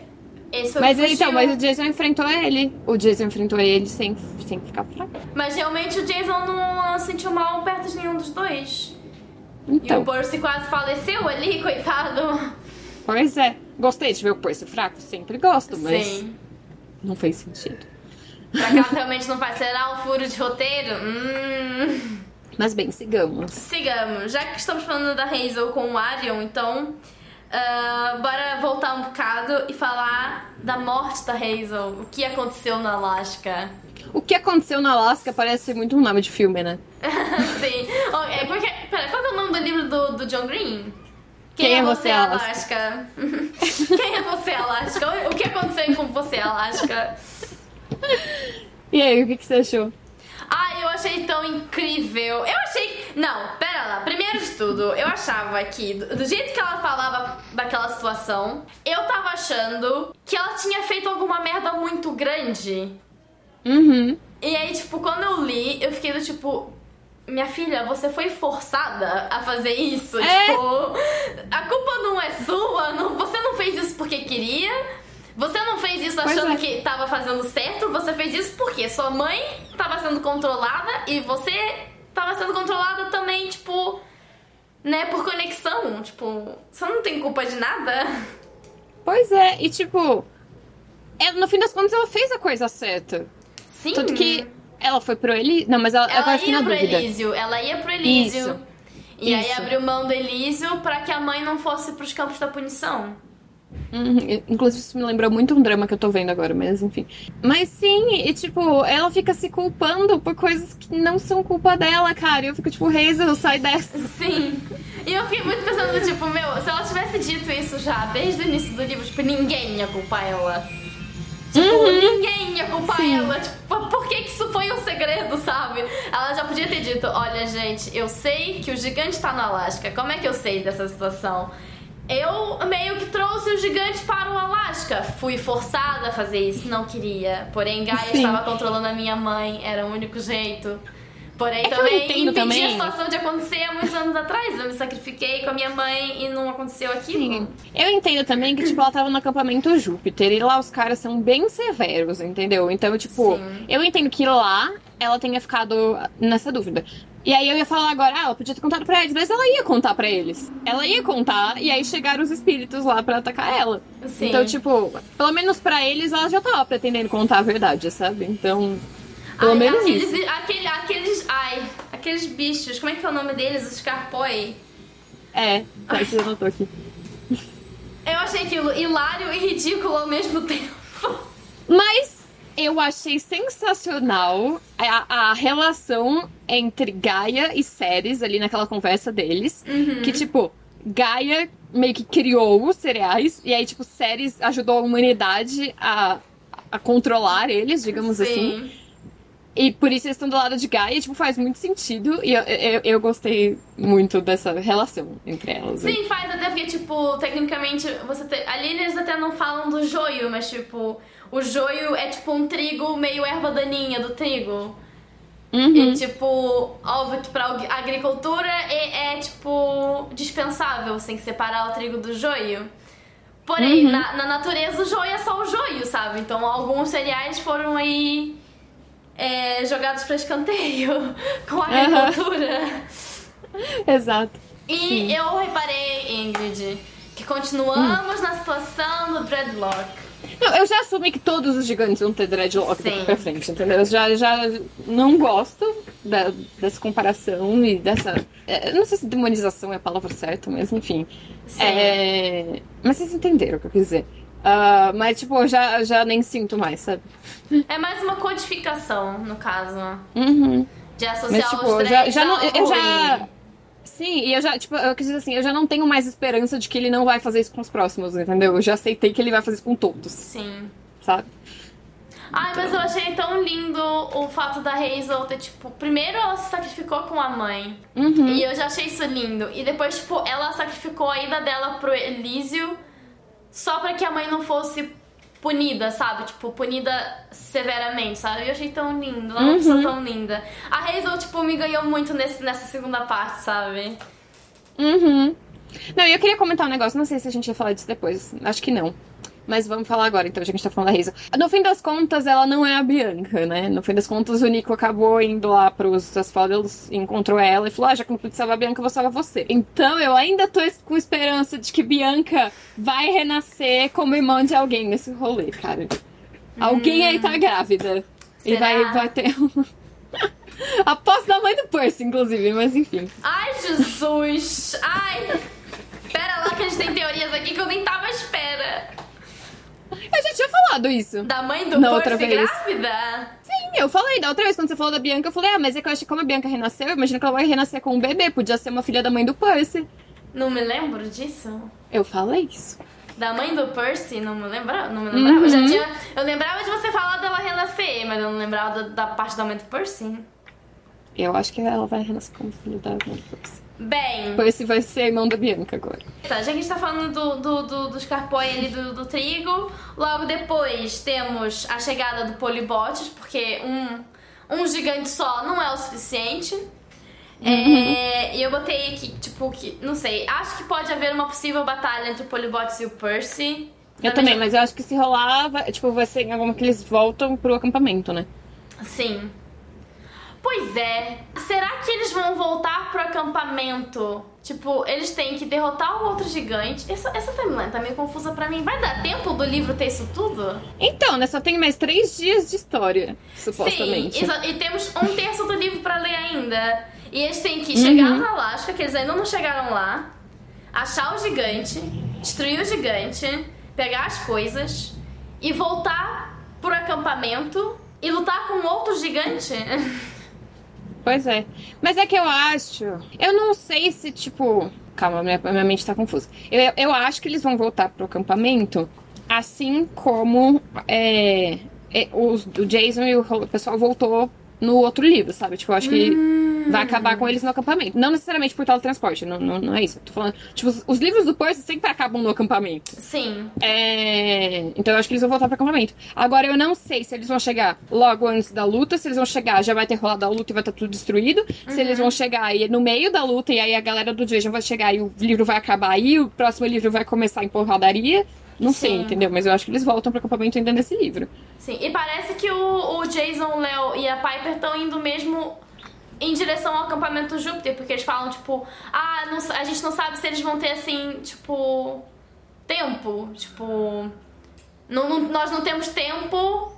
Speaker 2: esse foi
Speaker 1: Mas
Speaker 2: o
Speaker 1: então, mas o Jason enfrentou ele. O Jason enfrentou ele sem, sem ficar fraco.
Speaker 2: Mas realmente o Jason não, não sentiu mal perto de nenhum dos dois. E o
Speaker 1: Então,
Speaker 2: Percy quase faleceu ali, coitado.
Speaker 1: pois é. Gostei de ver o Percy fraco? Sempre gosto, mas
Speaker 2: Sim.
Speaker 1: não fez sentido.
Speaker 2: Pra caso realmente não vai ser um furo de roteiro, hum...
Speaker 1: Mas bem, sigamos.
Speaker 2: Sigamos. Já que estamos falando da Hazel com o Arion, então... ah, bora voltar um bocado e falar da morte da Hazel. O que aconteceu no Alasca.
Speaker 1: O que aconteceu na Alaska parece muito um nome de filme, né?
Speaker 2: Sim. Oh, é, porque, pera, qual que é o nome do livro do, do John Green?
Speaker 1: Quem é você,
Speaker 2: Alaska? Quem é você, Alaska? O que aconteceu com você, Alaska?
Speaker 1: E aí, o que, que você achou?
Speaker 2: Ah, eu achei tão incrível. Eu achei. Não, pera lá. Primeiro de tudo, eu achava que, do do jeito que ela falava daquela situação, eu tava achando que ela tinha feito alguma merda muito grande.
Speaker 1: Uhum.
Speaker 2: E aí, tipo, quando eu li, eu fiquei do tipo. Minha filha, você foi forçada a fazer isso.
Speaker 1: É.
Speaker 2: Tipo, a culpa não é sua. Não, você não fez isso porque queria. Você não fez isso achando
Speaker 1: é.
Speaker 2: que tava fazendo certo. Você fez isso porque sua mãe tava sendo controlada e você tava sendo controlada também, tipo, né, por conexão. Tipo, você não tem culpa de nada.
Speaker 1: Pois é, e tipo, é, no fim das contas ela fez a coisa certa.
Speaker 2: Sim.
Speaker 1: Tanto que ela foi pro Elísio. Não, mas ela,
Speaker 2: Ela ia pro
Speaker 1: dúvida.
Speaker 2: Elísio, ela ia pro Elísio.
Speaker 1: Isso.
Speaker 2: E aí
Speaker 1: Isso.
Speaker 2: abriu mão do Elísio pra que a mãe não fosse pros campos da punição.
Speaker 1: Uhum, Inclusive, isso me lembrou muito um drama que eu tô vendo agora, mas enfim. Mas sim, e tipo, ela fica se culpando por coisas que não são culpa dela, cara. E eu fico tipo, Hazel, sai dessa.
Speaker 2: Sim. E eu fiquei muito pensando, tipo, meu, se ela tivesse dito isso já desde o início do livro, tipo, ninguém ia culpar ela. Tipo, ninguém ia culpar
Speaker 1: Sim.
Speaker 2: ela. Tipo, por que, que isso foi um segredo, sabe? Ela já podia ter dito: olha, gente, eu sei que o gigante tá no Alasca. Como é que eu sei dessa situação? Eu meio que trouxe o gigante para o Alasca. Fui forçada a fazer isso, não queria. Porém, Gaia
Speaker 1: Sim.
Speaker 2: estava controlando a minha mãe, era o único jeito. Porém,
Speaker 1: É
Speaker 2: também impedi a
Speaker 1: também.
Speaker 2: situação de acontecer há muitos anos atrás. Eu me sacrifiquei com a minha mãe e não aconteceu aquilo.
Speaker 1: Sim. Eu entendo também que, tipo, ela tava no acampamento Júpiter e lá os caras são bem severos, entendeu? Então, tipo,
Speaker 2: Sim.
Speaker 1: eu entendo que lá ela tenha ficado nessa dúvida. E aí eu ia falar agora, ah, ela podia ter contado pra eles, mas ela ia contar pra eles. Ela ia contar, e aí chegaram os espíritos lá pra atacar ela.
Speaker 2: Sim.
Speaker 1: Então, tipo, pelo menos pra eles ela já tava pretendendo contar a verdade, sabe? Então, pelo
Speaker 2: Ai,
Speaker 1: menos
Speaker 2: aqueles,
Speaker 1: isso.
Speaker 2: aquele- aqueles. Ai, aqueles bichos, como é que é o nome deles? Os Carpoi.
Speaker 1: É, tá, você anotou aqui.
Speaker 2: Eu achei aquilo hilário e ridículo ao mesmo tempo.
Speaker 1: Mas eu achei sensacional a, a relação entre Gaia e Ceres ali naquela conversa deles.
Speaker 2: Uhum.
Speaker 1: Que, tipo, Gaia meio que criou os cereais, e aí, tipo, Ceres ajudou a humanidade a, a controlar eles, digamos assim. E por isso eles estão do lado de Gaia, tipo, faz muito sentido. E eu, eu, eu gostei muito dessa relação entre elas.
Speaker 2: Sim, faz até porque, tipo, tecnicamente, você te... ali eles até não falam do joio, mas, tipo, o joio é tipo um trigo meio erva daninha do trigo.
Speaker 1: Uhum.
Speaker 2: E, tipo, óbvio que pra ag- agricultura é, é, tipo, dispensável, que separar o trigo do joio. Porém,
Speaker 1: Uhum.
Speaker 2: na, na natureza, o joio é só o joio, sabe? Então, alguns cereais foram aí é, jogados pra escanteio com a agricultura.
Speaker 1: Exato.
Speaker 2: E
Speaker 1: Sim.
Speaker 2: eu reparei, Ingrid, que continuamos na situação do dreadlock.
Speaker 1: Não, eu já assumi que todos os gigantes vão ter dreadlock
Speaker 2: Sim.
Speaker 1: daqui pra frente, entendeu? Eu já, já não gosto da- dessa comparação e dessa. é, não sei se demonização é a palavra certa, mas enfim. É, mas vocês entenderam o que eu quis dizer. Ah, mas, tipo, eu já, já nem sinto mais, sabe?
Speaker 2: É mais uma codificação, no caso.
Speaker 1: Uhum.
Speaker 2: De associar
Speaker 1: Mas, tipo,
Speaker 2: os
Speaker 1: já, já não. Eu já. Sim, e eu já, tipo, eu quis dizer assim, eu já não tenho mais esperança de que ele não vai fazer isso com os próximos, entendeu? Eu já aceitei que ele vai fazer isso com todos,
Speaker 2: Sim.
Speaker 1: sabe?
Speaker 2: Ai, mas eu achei tão lindo o fato da Hazel ter, tipo, primeiro ela se sacrificou com a mãe.
Speaker 1: Uhum.
Speaker 2: E eu já achei isso lindo. E depois, tipo, ela sacrificou a ida dela pro Elísio só pra que a mãe não fosse punida, sabe? Tipo, punida severamente, sabe? Eu achei tão lindo. Ela é uma pessoa tão linda. A Hazel, tipo, me ganhou muito nesse, nessa segunda parte, sabe?
Speaker 1: Uhum. Não, e eu queria comentar um negócio, não sei se a gente ia falar disso depois, acho que não. Mas vamos falar agora, então, já que a gente tá falando da Hazel. No fim das contas, ela não é a Bianca, né? No fim das contas, o Nico acabou indo lá pros Asphodels, encontrou ela e falou: Ah, já que não pude salvar a Bianca, eu vou salvar você. Então, eu ainda tô com esperança de que Bianca vai renascer como irmã de alguém nesse rolê, cara. Alguém aí tá grávida. E
Speaker 2: Será?
Speaker 1: vai, vai ter um. Aposto da mãe do Percy, inclusive, mas enfim.
Speaker 2: Ai, Jesus! Ai! Pera lá que a gente tem teorias aqui que eu nem tava à espera.
Speaker 1: Eu já tinha falado isso.
Speaker 2: Da mãe do
Speaker 1: Na
Speaker 2: Percy
Speaker 1: outra vez.
Speaker 2: grávida?
Speaker 1: Sim, eu falei da outra vez, quando você falou da Bianca, eu falei, ah, mas é que eu acho que como a Bianca renasceu, eu imagino que ela vai renascer com um bebê, podia ser uma filha da mãe do Percy.
Speaker 2: Não me lembro disso.
Speaker 1: Eu falei isso.
Speaker 2: Da mãe do Percy, não me lembrava. Não me lembrava. Eu,
Speaker 1: Uhum.
Speaker 2: já tinha, eu lembrava de você falar dela renascer, mas eu não lembrava da, da parte da mãe do Percy.
Speaker 1: Eu acho que ela vai renascer como filha da mãe do Percy.
Speaker 2: Bem,
Speaker 1: Percy vai ser irmão da Bianca agora.
Speaker 2: tá, já que a gente tá falando do, do, do, dos carpões ali do, do trigo, logo depois temos a chegada do Polibotes, porque um, um gigante só não é o suficiente. É, e eu botei aqui, tipo, que, não sei, acho que pode haver uma possível batalha entre o Polibotes e o Percy.
Speaker 1: Eu
Speaker 2: Na
Speaker 1: também,
Speaker 2: mesma-
Speaker 1: mas eu acho que se rolar, vai, tipo, vai ser em alguma que eles voltam pro acampamento, né?
Speaker 2: Sim. Pois é. Será que eles vão voltar pro acampamento? Tipo, eles têm que derrotar o outro gigante. Essa, essa timeline tá meio confusa pra mim. Vai dar tempo do livro ter isso tudo?
Speaker 1: Então, né, só tem mais três dias de história, supostamente.
Speaker 2: Sim, exa- e temos um terço do livro pra ler ainda. E eles têm que chegar
Speaker 1: Uhum.
Speaker 2: na Alaska, que eles ainda não chegaram lá, achar o gigante, destruir o gigante, pegar as coisas e voltar pro acampamento e lutar com outro gigante.
Speaker 1: Pois é. Mas é que eu acho. Eu não sei se, tipo. Calma, minha, minha mente tá confusa. Eu, eu acho que eles vão voltar pro acampamento assim como é, é, os, o Jason e o, o pessoal voltou no outro livro, sabe? Tipo, eu acho que vai acabar com eles no acampamento. Não necessariamente por teletransporte, não, não, não é isso. Tô falando. Tipo, os, os livros do Percy sempre acabam no acampamento.
Speaker 2: Sim.
Speaker 1: É, Então eu acho que eles vão voltar pro acampamento. Agora eu não sei se eles vão chegar logo antes da luta, se eles vão chegar, já vai ter rolado a luta e vai estar tudo destruído. Se eles vão chegar e no meio da luta e aí a galera do Jason vai chegar e o livro vai acabar e o próximo livro vai começar em porradaria. Não sei,
Speaker 2: Sim.
Speaker 1: entendeu? Mas eu acho que eles voltam pro acampamento ainda nesse livro.
Speaker 2: Sim, e parece que o, o Jason, o Léo e a Piper estão indo mesmo em direção ao acampamento Júpiter, porque eles falam, tipo, ah, não a gente não sabe se eles vão ter, assim, tipo, tempo. Tipo, não, não- nós não temos tempo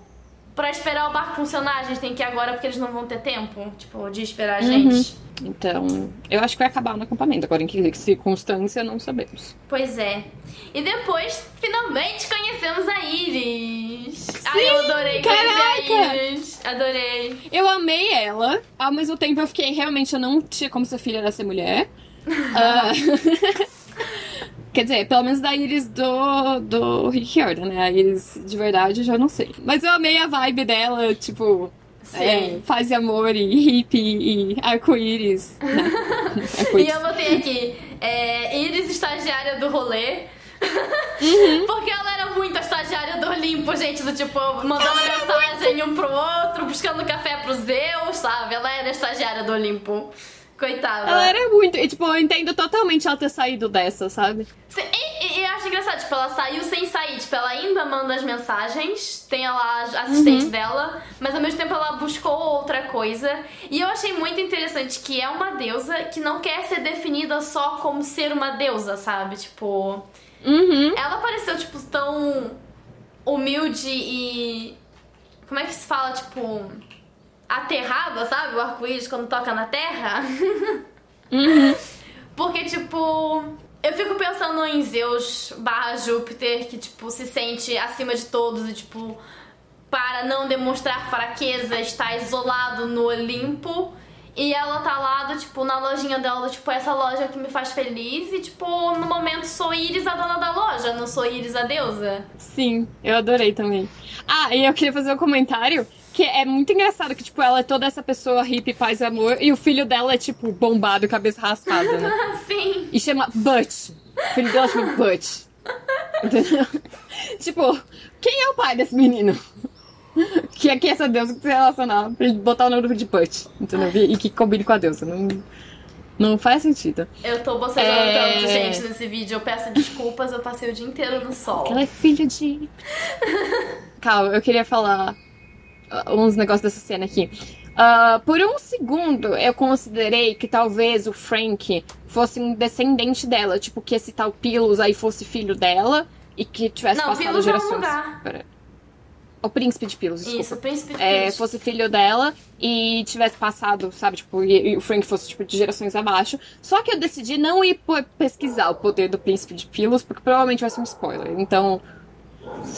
Speaker 2: pra esperar o barco funcionar, a gente tem que ir agora porque eles não vão ter tempo, tipo, de esperar a gente.
Speaker 1: Então, eu acho que vai acabar no acampamento. Agora, em que circunstância, não sabemos.
Speaker 2: Pois é. E depois, finalmente conhecemos a Iris. Ai, eu adorei
Speaker 1: caraca!
Speaker 2: a Iris. Adorei.
Speaker 1: Eu amei ela, ao mesmo tempo eu fiquei realmente, eu não tinha como ser filha dessa mulher. Ah, Quer dizer, pelo menos da Iris do, do Rick Riordan, né? A Iris de verdade eu já não sei. Mas eu amei a vibe dela, tipo,
Speaker 2: Sim.
Speaker 1: É, faz amor e hippie e arco-íris. né?
Speaker 2: E
Speaker 1: Arco-íris.
Speaker 2: eu botei aqui, é, Iris, estagiária do rolê.
Speaker 1: Uhum.
Speaker 2: Porque ela era muito a estagiária do Olimpo, gente, do tipo, mandando mensagem um pro outro, buscando café pros Zeus, sabe? Ela era a estagiária do Olimpo. Coitada.
Speaker 1: Ela era muito. E, tipo, eu entendo totalmente ela ter saído dessa, sabe?
Speaker 2: E, e- e acho engraçado, tipo, ela saiu sem sair, tipo, ela ainda manda as mensagens, tem lá a
Speaker 1: Uhum.
Speaker 2: assistente dela, mas ao mesmo tempo ela buscou outra coisa. E eu achei muito interessante que é uma deusa que não quer ser definida só como ser uma deusa, sabe? Tipo,
Speaker 1: Uhum.
Speaker 2: ela pareceu, tipo, tão humilde e. Como é que se fala, tipo. Aterrada, sabe? O arco-íris quando toca na terra. Porque, tipo, eu fico pensando em Zeus barra Júpiter, que, tipo, se sente acima de todos e, tipo, para não demonstrar fraqueza, está isolado no Olimpo. E ela tá lá, do, tipo, na lojinha dela, tipo, essa loja que me faz feliz. E, tipo, no momento sou Iris a dona da loja, não sou Iris a deusa.
Speaker 1: Sim, eu adorei também. Ah, e eu queria fazer um comentário que é muito engraçado que, tipo, ela é toda essa pessoa hippie, paz e amor, e o filho dela é, tipo, bombado, cabeça raspada, né?
Speaker 2: Sim.
Speaker 1: E chama Butch. O filho dela chama Butch. Entendeu? tipo, quem é o pai desse menino? Que é que essa deusa que se relacionar pra ele botar o nome de Butch, entendeu? E que combine com a deusa. Não, não faz sentido.
Speaker 2: Eu tô bocejando
Speaker 1: É.
Speaker 2: tanto, gente, nesse vídeo. Eu peço desculpas, eu passei o dia inteiro no sol.
Speaker 1: Ela é filha de. Calma, eu queria falar uns negócios dessa cena aqui. Ah, por um segundo, eu considerei que talvez o Frank fosse um descendente dela, tipo, que esse tal Pilos aí fosse filho dela e que tivesse
Speaker 2: Não,
Speaker 1: passado
Speaker 2: Pilos é
Speaker 1: gerações.
Speaker 2: lugar.
Speaker 1: Pera. O príncipe de Pilos, desculpa.
Speaker 2: Isso, príncipe de
Speaker 1: É,
Speaker 2: Peach.
Speaker 1: fosse filho dela e tivesse passado, sabe, tipo, e, e o Frank fosse, tipo, de gerações abaixo. Só que eu decidi não ir pesquisar o poder do príncipe de Pilos, porque provavelmente vai ser um spoiler. Então,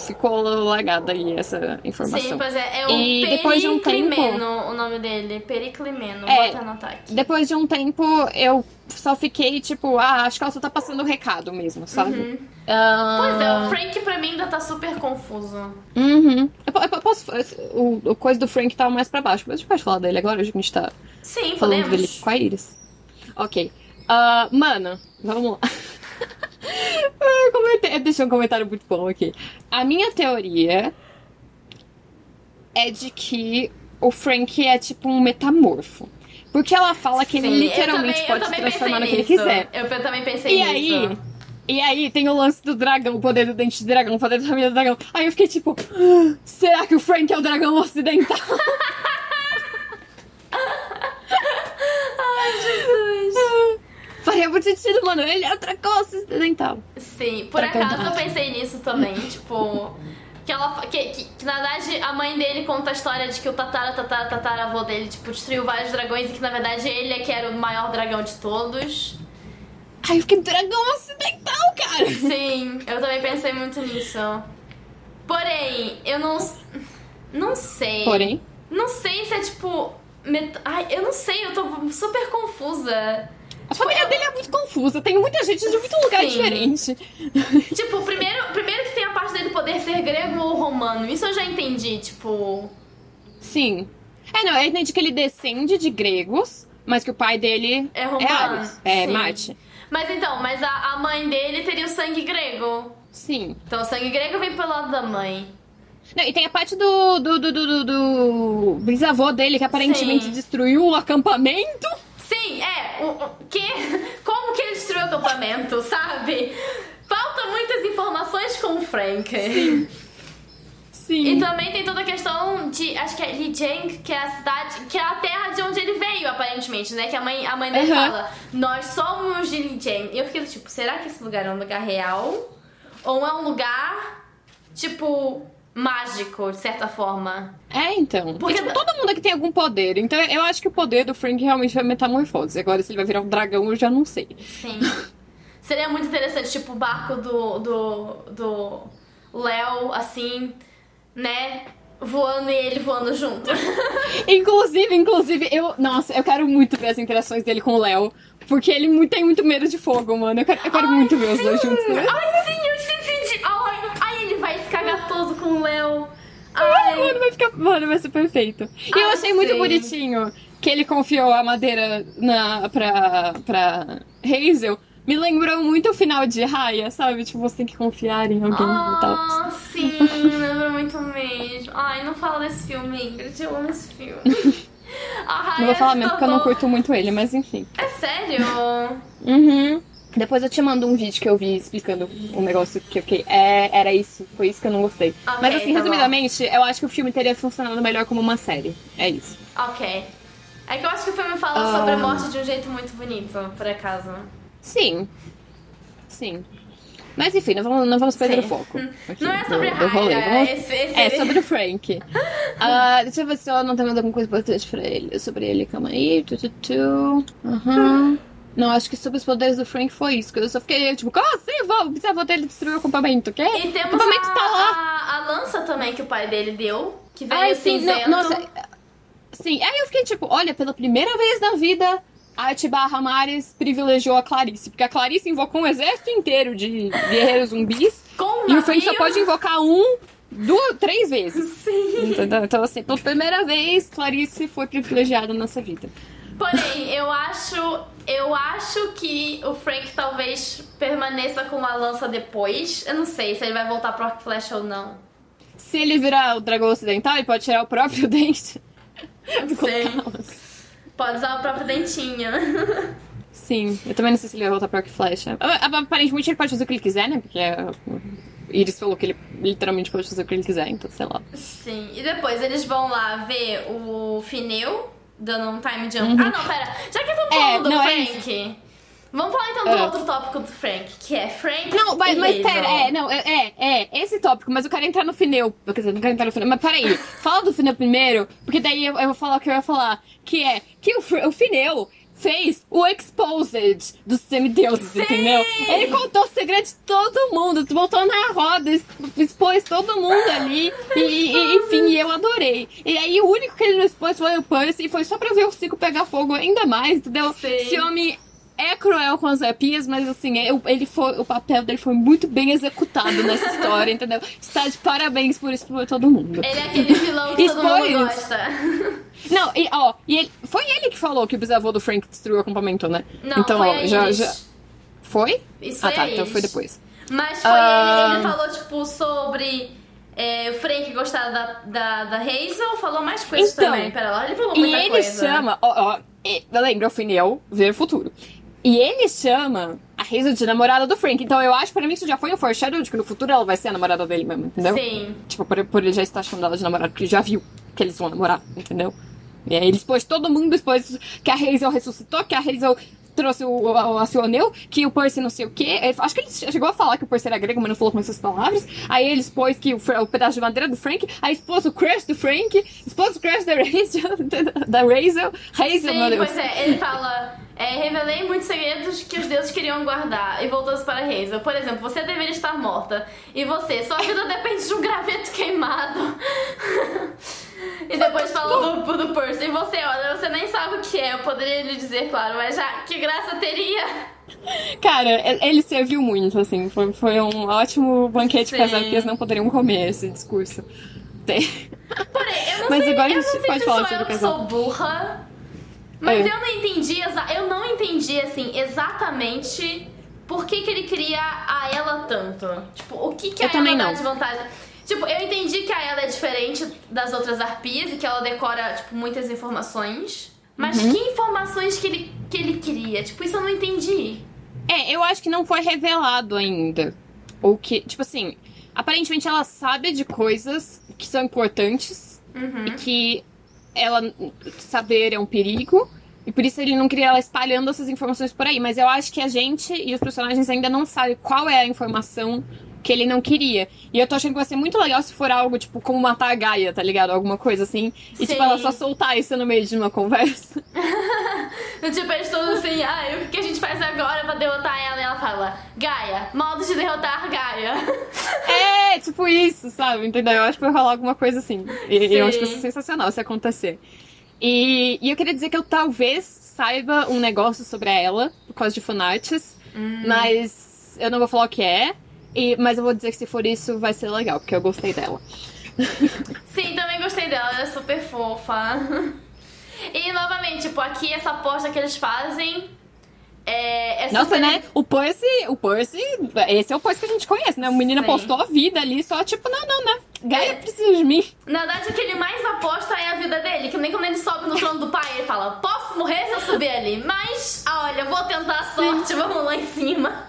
Speaker 1: ficou largada aí essa informação.
Speaker 2: Sim, pois é. É o
Speaker 1: E depois de um tempo-
Speaker 2: o nome dele. Periclimeno.
Speaker 1: É.
Speaker 2: Bota no ataque.
Speaker 1: Depois de um tempo, eu só fiquei, tipo, ah, acho que ela só tá passando o recado mesmo, sabe? Ah,
Speaker 2: Pois é, o Frank pra mim ainda tá super confuso.
Speaker 1: Uhum. Eu, po- eu posso. O, o coisa do Frank tava mais pra baixo, mas a gente pode falar dele agora, a gente tá
Speaker 2: Sim,
Speaker 1: falando
Speaker 2: podemos.
Speaker 1: dele com a Iris. Ok. Ah, mano, vamos lá. Eu comentei, eu deixei um comentário muito bom aqui. A minha teoria é de que o Frank é tipo um metamorfo. Porque ela fala que ele
Speaker 2: Sim,
Speaker 1: literalmente
Speaker 2: eu também,
Speaker 1: pode
Speaker 2: eu
Speaker 1: se transformar no que ele quiser.
Speaker 2: Eu pe- também pensei
Speaker 1: E
Speaker 2: nisso.
Speaker 1: aí, e aí tem o lance do dragão, o poder do dente de dragão, o poder da família do dragão. Aí eu fiquei tipo, "Ah, será que o Frank é o dragão ocidental?
Speaker 2: Ai, Jesus.
Speaker 1: Faria muito sentido, mano. Ele é o dragão ocidental.
Speaker 2: Sim, por
Speaker 1: Pra
Speaker 2: acaso eu pensei nisso também, tipo. Que ela. Que, que, que, na verdade a mãe dele conta a história de que o tatara, tatara, tataravô dele, tipo, destruiu vários dragões e que na verdade ele é que era o maior dragão de todos.
Speaker 1: Ai, eu fiquei dragão ocidental, cara.
Speaker 2: Sim, eu também pensei muito nisso. Porém, eu não. Não sei.
Speaker 1: Porém,
Speaker 2: Não sei se é tipo. met- Ai, eu não sei, eu tô super confusa.
Speaker 1: A família dele é muito confusa. Tem muita gente de muito lugar
Speaker 2: Sim.
Speaker 1: diferente.
Speaker 2: Tipo, primeiro, primeiro que tem a parte dele poder ser grego ou romano. Isso eu já entendi, tipo.
Speaker 1: Sim. É, não, eu entendi que ele descende de gregos, mas que o pai dele
Speaker 2: É
Speaker 1: é
Speaker 2: romano.
Speaker 1: É
Speaker 2: Sim.
Speaker 1: Marte.
Speaker 2: Mas então, mas a, a mãe dele teria o sangue grego.
Speaker 1: Sim.
Speaker 2: Então o sangue grego vem pelo lado da mãe.
Speaker 1: Não, e tem a parte do, do, do, do, do- do bisavô dele, que aparentemente
Speaker 2: Sim.
Speaker 1: destruiu o acampamento.
Speaker 2: Sim, é. O, o- que, como que ele destruiu o acampamento, sabe? Faltam muitas informações com o Frank.
Speaker 1: Sim.
Speaker 2: E também tem toda a questão de. Acho que é Lijiang, que é a cidade. Que é a terra de onde ele veio, aparentemente, né? Que a mãe, a mãe dele
Speaker 1: Aham.
Speaker 2: fala: Nós somos de Lijiang. E eu fiquei tipo: será que esse lugar é um lugar real? Ou é um lugar, tipo, mágico, de certa forma?
Speaker 1: É, então.
Speaker 2: Porque-
Speaker 1: tipo, todo mundo aqui tem algum poder. Então eu acho que o poder do Frank realmente é metamorfose. Agora, se ele vai virar um dragão, eu já não sei.
Speaker 2: Sim. Seria muito interessante, tipo, o barco do. do. do Léo, assim, né? Voando e ele voando junto.
Speaker 1: Inclusive, inclusive, eu. Nossa, eu quero muito ver as interações dele com o Léo. Porque ele tem muito medo de fogo, mano. Eu quero, eu quero muito ver os dois juntos, né?
Speaker 2: Ai, sim, com o Léo.
Speaker 1: Ai,
Speaker 2: Ai,
Speaker 1: mano, vai ficar. Mano, vai ser perfeito. E eu
Speaker 2: Ah,
Speaker 1: achei muito bonitinho que ele confiou a madeira na, pra, pra Hazel. Me lembrou muito o final de Raya, sabe? Tipo, você tem que confiar em alguém e tal.
Speaker 2: Ah, sim, lembra muito mesmo. Ai, não fala desse filme, Ingrid. Eu amo esse filme.
Speaker 1: Não vou falar mesmo porque eu não curto muito ele, mas enfim.
Speaker 2: É sério?
Speaker 1: Uhum. Depois eu te mando um vídeo que eu vi explicando um negócio que eu fiquei. É, era isso, foi isso que eu não gostei.
Speaker 2: Ok,
Speaker 1: Mas assim,
Speaker 2: tá bom.
Speaker 1: resumidamente, eu acho que o filme teria funcionado melhor como uma série. É isso.
Speaker 2: Ok. É que eu acho que o filme fala
Speaker 1: Ah.
Speaker 2: sobre a morte de um jeito muito bonito, por acaso.
Speaker 1: Sim. Sim. Mas enfim, não vamos, não vamos perder
Speaker 2: Sim.
Speaker 1: o foco. aqui
Speaker 2: Não é
Speaker 1: do-
Speaker 2: sobre
Speaker 1: do rolê.
Speaker 2: Raya,
Speaker 1: Vamos-
Speaker 2: esse, esse...
Speaker 1: É sobre o Frank. Ah, deixa eu ver se eu não tenho mais alguma coisa importante pra ele. Sobre ele, calma aí. Tu, tu, tu. Aham. Não, acho que sobre os poderes do Frank foi isso. Que eu só fiquei tipo, como assim? O bisavô dele destruiu o acampamento, o quê?
Speaker 2: E
Speaker 1: o
Speaker 2: temos
Speaker 1: acampamento
Speaker 2: a,
Speaker 1: tá lá.
Speaker 2: a, a lança também que o pai dele deu, que veio
Speaker 1: Ai, sim,
Speaker 2: cinzento.
Speaker 1: não, nossa. Sim, aí eu fiquei tipo, olha, pela primeira vez na vida, a Atibarra Mares privilegiou a Clarice. Porque a Clarice invocou um exército inteiro de guerreiros zumbis.
Speaker 2: Com um
Speaker 1: e o Frank só pode invocar um, duas, três vezes.
Speaker 2: Sim.
Speaker 1: Então, assim, pela primeira vez, Clarice foi privilegiada nessa vida.
Speaker 2: Porém, eu acho. Eu acho que o Frank talvez permaneça com a lança depois. Eu não sei se ele vai voltar pro arco e flecha ou não.
Speaker 1: Se ele virar o dragão ocidental, ele pode tirar o próprio dente.
Speaker 2: Não sei. Pode usar o próprio dentinho.
Speaker 1: Sim, eu também não sei se ele vai voltar pro arco e flecha. A- a- Aparentemente ele pode fazer o que ele quiser, né? Porque a Iris falou que ele literalmente pode fazer o que ele quiser, então sei lá.
Speaker 2: Sim. E depois eles vão lá ver o Fineu dando um time jump. Ah, não, pera. Já que eu tô
Speaker 1: Uhum. É,
Speaker 2: falando do
Speaker 1: não, é
Speaker 2: Frank. Vamos falar então do
Speaker 1: É.
Speaker 2: outro tópico do Frank, que é Frank.
Speaker 1: Não, mas, mas pera, é, não, é, é, é, esse tópico, mas eu quero entrar no fineu. Quer dizer, não quero entrar no fineu, mas peraí, fala do fineu primeiro, porque daí eu, eu vou falar o que eu ia falar, que é que o, o fineu fez o Exposed dos semideuses,
Speaker 2: Sim!
Speaker 1: entendeu? Ele contou o segredo de todo mundo, voltou na roda, expôs todo mundo ali, e, e- enfim, eu adorei. E aí o único que ele não expôs foi o Percy, e foi só pra ver o Cico pegar fogo ainda mais, entendeu?
Speaker 2: Sim.
Speaker 1: Esse homem é cruel com as arpias, mas assim, eu- ele foi, o papel dele foi muito bem executado nessa história, entendeu? Está de parabéns por isso por todo mundo.
Speaker 2: Ele é aquele vilão que todo mundo
Speaker 1: Expôs.
Speaker 2: gosta.
Speaker 1: Não, e ó, e ele, foi ele que falou que o bisavô do Frank destruiu o acampamento, né?
Speaker 2: Não,
Speaker 1: então,
Speaker 2: foi
Speaker 1: ó, já, já. Foi?
Speaker 2: Isso
Speaker 1: ah,
Speaker 2: foi
Speaker 1: tá, então foi depois.
Speaker 2: Mas foi
Speaker 1: Ah.
Speaker 2: ele, ele falou, tipo, sobre é, o Frank gostar da, da, da Hazel, falou mais coisas
Speaker 1: Então,
Speaker 2: também. Pera lá, ele falou
Speaker 1: E
Speaker 2: muita
Speaker 1: ele
Speaker 2: coisa.
Speaker 1: chama, ó, ó, e- lembra o Finel ver o futuro. E ele chama a Hazel de namorada do Frank. Então eu acho pra mim isso já foi um foreshadow de que no futuro ela vai ser a namorada dele mesmo, entendeu?
Speaker 2: Sim.
Speaker 1: Tipo, por, por ele já estar chamando ela de namorada, porque ele já viu que eles vão namorar, entendeu? E aí ele expôs todo mundo, expôs que a Hazel ressuscitou, que a Hazel trouxe o, o, seu anel, que o Percy não sei o quê. Ele- acho que ele chegou a falar que o Percy era grego, mas não falou com essas palavras. Aí ele expôs que o, o pedaço de madeira do Frank, aí expôs o crush do Frank, expôs o crush da Hazel, da Hazel, Hazel, meu
Speaker 2: Sim,
Speaker 1: Deus.
Speaker 2: pois é, ele fala. É, revelei muitos segredos que os deuses queriam guardar e voltou-se para Hazel. Por exemplo, você deveria estar morta. E você, sua vida depende de um graveto queimado. e depois fala do, do Percy. E você, olha, você nem sabe o que é. Eu poderia lhe dizer, claro, mas já que graça teria.
Speaker 1: Cara, ele serviu muito, assim. Foi, foi um ótimo banquete que as
Speaker 2: Sim.
Speaker 1: arpias não poderiam comer esse discurso.
Speaker 2: Porém, eu não
Speaker 1: Mas
Speaker 2: sei,
Speaker 1: agora
Speaker 2: eu
Speaker 1: a
Speaker 2: não sei
Speaker 1: pode
Speaker 2: se
Speaker 1: falar
Speaker 2: sou
Speaker 1: sobre
Speaker 2: eu que
Speaker 1: casal.
Speaker 2: sou burra. Mas
Speaker 1: É.
Speaker 2: eu não entendi, eu não entendi assim exatamente por que, que ele queria a ela tanto. Tipo, o que que
Speaker 1: Eu
Speaker 2: a
Speaker 1: também
Speaker 2: ela dá
Speaker 1: não.
Speaker 2: de vantagem? Tipo, eu entendi que a ela é diferente das outras arpias e que ela decora, tipo, muitas informações. Mas
Speaker 1: Uhum.
Speaker 2: que informações que ele, que ele queria? Tipo, isso eu não entendi.
Speaker 1: É, eu acho que não foi revelado ainda. Ou que, tipo assim, aparentemente ela sabe de coisas que são importantes
Speaker 2: Uhum.
Speaker 1: e que ela saber é um perigo. E por isso ele não queria ela espalhando essas informações por aí. Mas eu acho que a gente e os personagens ainda não sabem qual é a informação que ele não queria. E eu tô achando que vai ser muito legal se for algo, tipo, como matar a Gaia, tá ligado? Alguma coisa assim. E,
Speaker 2: Sim.
Speaker 1: tipo, ela só soltar isso no meio de uma conversa.
Speaker 2: Tipo, eles todos assim, ah, o que a gente faz agora pra derrotar ela? E ela fala, Gaia, modo de derrotar Gaia.
Speaker 1: É, tipo isso, sabe? Entendeu? Eu acho que vai rolar alguma coisa assim. E
Speaker 2: Sim.
Speaker 1: eu acho que vai ser sensacional se acontecer. E, e eu queria dizer que eu talvez saiba um negócio sobre ela, por causa de fanarts,
Speaker 2: Hum.
Speaker 1: mas eu não vou falar o que é. E, mas eu vou dizer que se for isso, vai ser legal, porque eu gostei dela.
Speaker 2: Sim, também gostei dela, ela é super fofa. E novamente, tipo, aqui essa aposta que eles fazem é,
Speaker 1: Nossa,
Speaker 2: super-
Speaker 1: né? O Percy, o Percy, esse é o Percy que a gente conhece, né? O menino
Speaker 2: Sim.
Speaker 1: postou a vida ali, só tipo, não, não, né? Gaia
Speaker 2: É.
Speaker 1: precisa de mim.
Speaker 2: Na verdade, o que ele mais aposta é a vida dele. Que nem quando ele sobe no trono do pai, ele fala: Posso morrer se eu subir ali, mas, ah, olha, vou tentar a sorte, vamos lá em cima.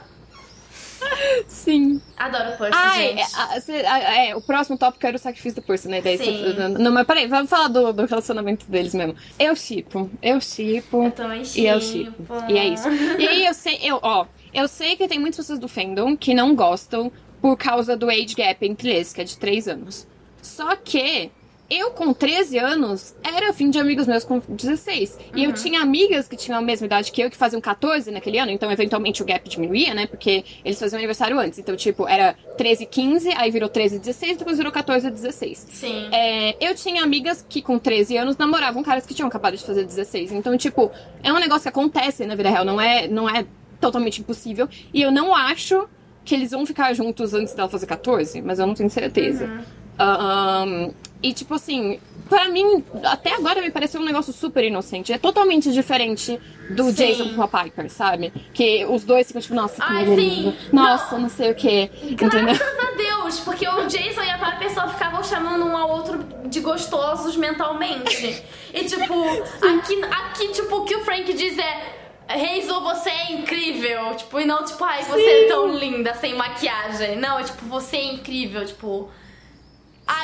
Speaker 1: Sim.
Speaker 2: Adoro o Percy,
Speaker 1: Ah,
Speaker 2: gente.
Speaker 1: é, é, é, o próximo tópico era o sacrifício do Percy, né? Daí
Speaker 2: Sim.
Speaker 1: cê- não, mas peraí, vamos falar do, do relacionamento deles mesmo. Eu chipo, eu chipo.
Speaker 2: Eu também
Speaker 1: E eu chipo. E é isso. E aí eu sei, eu, ó, eu sei que tem muitas pessoas do fandom que não gostam por causa do age gap entre eles, que é de 3 anos. Só que eu com 13 anos era fim de amigos meus com 16. E eu tinha amigas que tinham a mesma idade que eu, que faziam 14 naquele ano, então eventualmente o gap diminuía, né? Porque eles faziam aniversário antes. Então, tipo, era 13 15, aí virou 13 16, depois virou 14 16.
Speaker 2: Sim.
Speaker 1: É, eu tinha amigas que com 13 anos namoravam caras que tinham acabado de fazer 16. Então, tipo, é um negócio que acontece na vida real, não é, não é totalmente impossível. E eu não acho que eles vão ficar juntos antes dela fazer 14, mas eu não tenho certeza. Um, e tipo assim, pra mim, até agora me pareceu um negócio super inocente. É totalmente diferente do
Speaker 2: Sim.
Speaker 1: Jason com a Piper, sabe? Que os dois ficam tipo, nossa, que
Speaker 2: Ai, sim.
Speaker 1: Nossa, não. sei o que. Entendeu?
Speaker 2: Graças a Deus, porque o Jason e a Piper só ficavam chamando um ao outro de gostosos mentalmente. E tipo, aqui, aqui, tipo, o que o Frank diz é. Hazel, você é incrível. Tipo, e não, tipo, ai, você é tão linda sem maquiagem. Não, é tipo, você é incrível, tipo. Ai,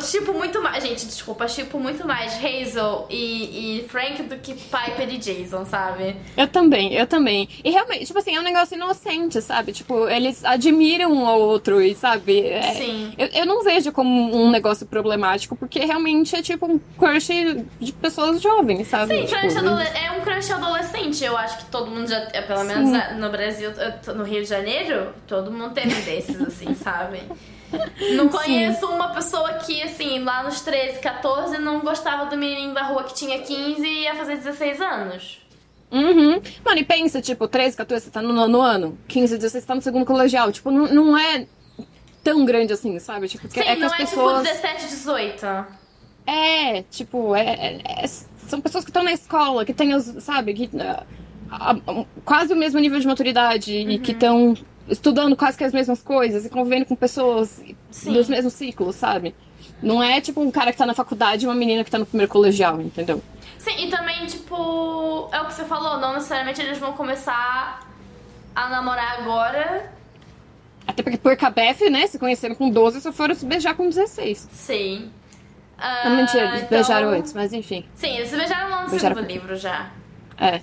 Speaker 1: Sim.
Speaker 2: tipo muito mais. Gente, desculpa, tipo muito mais Hazel e, e Frank do que Piper e Jason, sabe?
Speaker 1: Eu também, eu também. E realmente, tipo assim, é um negócio inocente, sabe? Tipo, eles admiram um ao outro e, sabe? É-
Speaker 2: Sim.
Speaker 1: Eu, eu não vejo como um negócio problemático, porque realmente é tipo um crush de pessoas jovens, sabe?
Speaker 2: Sim,
Speaker 1: Tipo,
Speaker 2: crush é um crush adolescente. Eu acho que todo mundo já, é, pelo menos
Speaker 1: Sim.
Speaker 2: é, no Brasil, no Rio de Janeiro, todo mundo teve desses, assim, sabe? Não conheço uma pessoa que, assim, lá nos 13, 14, não gostava do menino da rua que tinha 15 e ia fazer 16 anos.
Speaker 1: Uhum. Mano, e pensa, tipo, 13, 14, você tá no nono ano, 15, 16, você tá no segundo colegial. Tipo, não, não é tão grande assim, sabe? Tipo,
Speaker 2: Sim,
Speaker 1: é que
Speaker 2: não
Speaker 1: as
Speaker 2: é
Speaker 1: pessoas.
Speaker 2: tipo 17, 18.
Speaker 1: É, tipo, é, é- é- são pessoas que estão na escola, que têm sabe, que, ah, ah, quase o mesmo nível de maturidade e que estão estudando quase que as mesmas coisas e convivendo com pessoas
Speaker 2: Sim.
Speaker 1: dos mesmos ciclos, sabe? Não é tipo um cara que tá na faculdade e uma menina que tá no primeiro colegial, entendeu?
Speaker 2: Sim, e também, tipo, é o que você falou, não necessariamente eles vão começar a namorar agora.
Speaker 1: Até porque por KBF, né, se conheceram com 12 só foram se beijar com 16.
Speaker 2: Sim. Ah,
Speaker 1: Não, mentira, eles
Speaker 2: então-
Speaker 1: beijaram antes, mas enfim.
Speaker 2: Sim, eles se beijaram lá no
Speaker 1: Beijaram
Speaker 2: segundo
Speaker 1: com-
Speaker 2: livro já.
Speaker 1: É.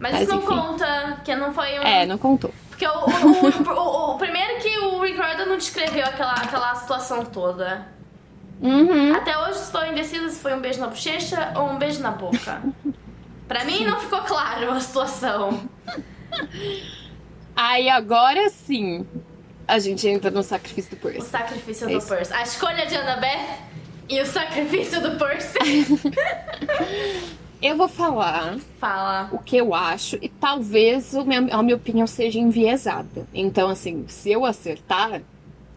Speaker 2: Mas,
Speaker 1: Mas
Speaker 2: isso não
Speaker 1: enfim.
Speaker 2: conta, que não foi um.
Speaker 1: É, não contou.
Speaker 2: Porque o, o, o, o- o primeiro que o Rick Riordan não descreveu aquela, aquela situação toda.
Speaker 1: Uhum.
Speaker 2: Até hoje estou indecisa se foi um beijo na bochecha ou um beijo na boca. Pra mim não ficou claro a situação.
Speaker 1: Aí agora sim, a gente entra no sacrifício do
Speaker 2: O
Speaker 1: Percy.
Speaker 2: sacrifício
Speaker 1: É
Speaker 2: do. Percy. A escolha de Annabeth e o sacrifício do Percy.
Speaker 1: Eu vou falar
Speaker 2: Fala.
Speaker 1: o que eu acho e talvez o minha- a minha opinião seja enviesada. Então, assim, se eu acertar,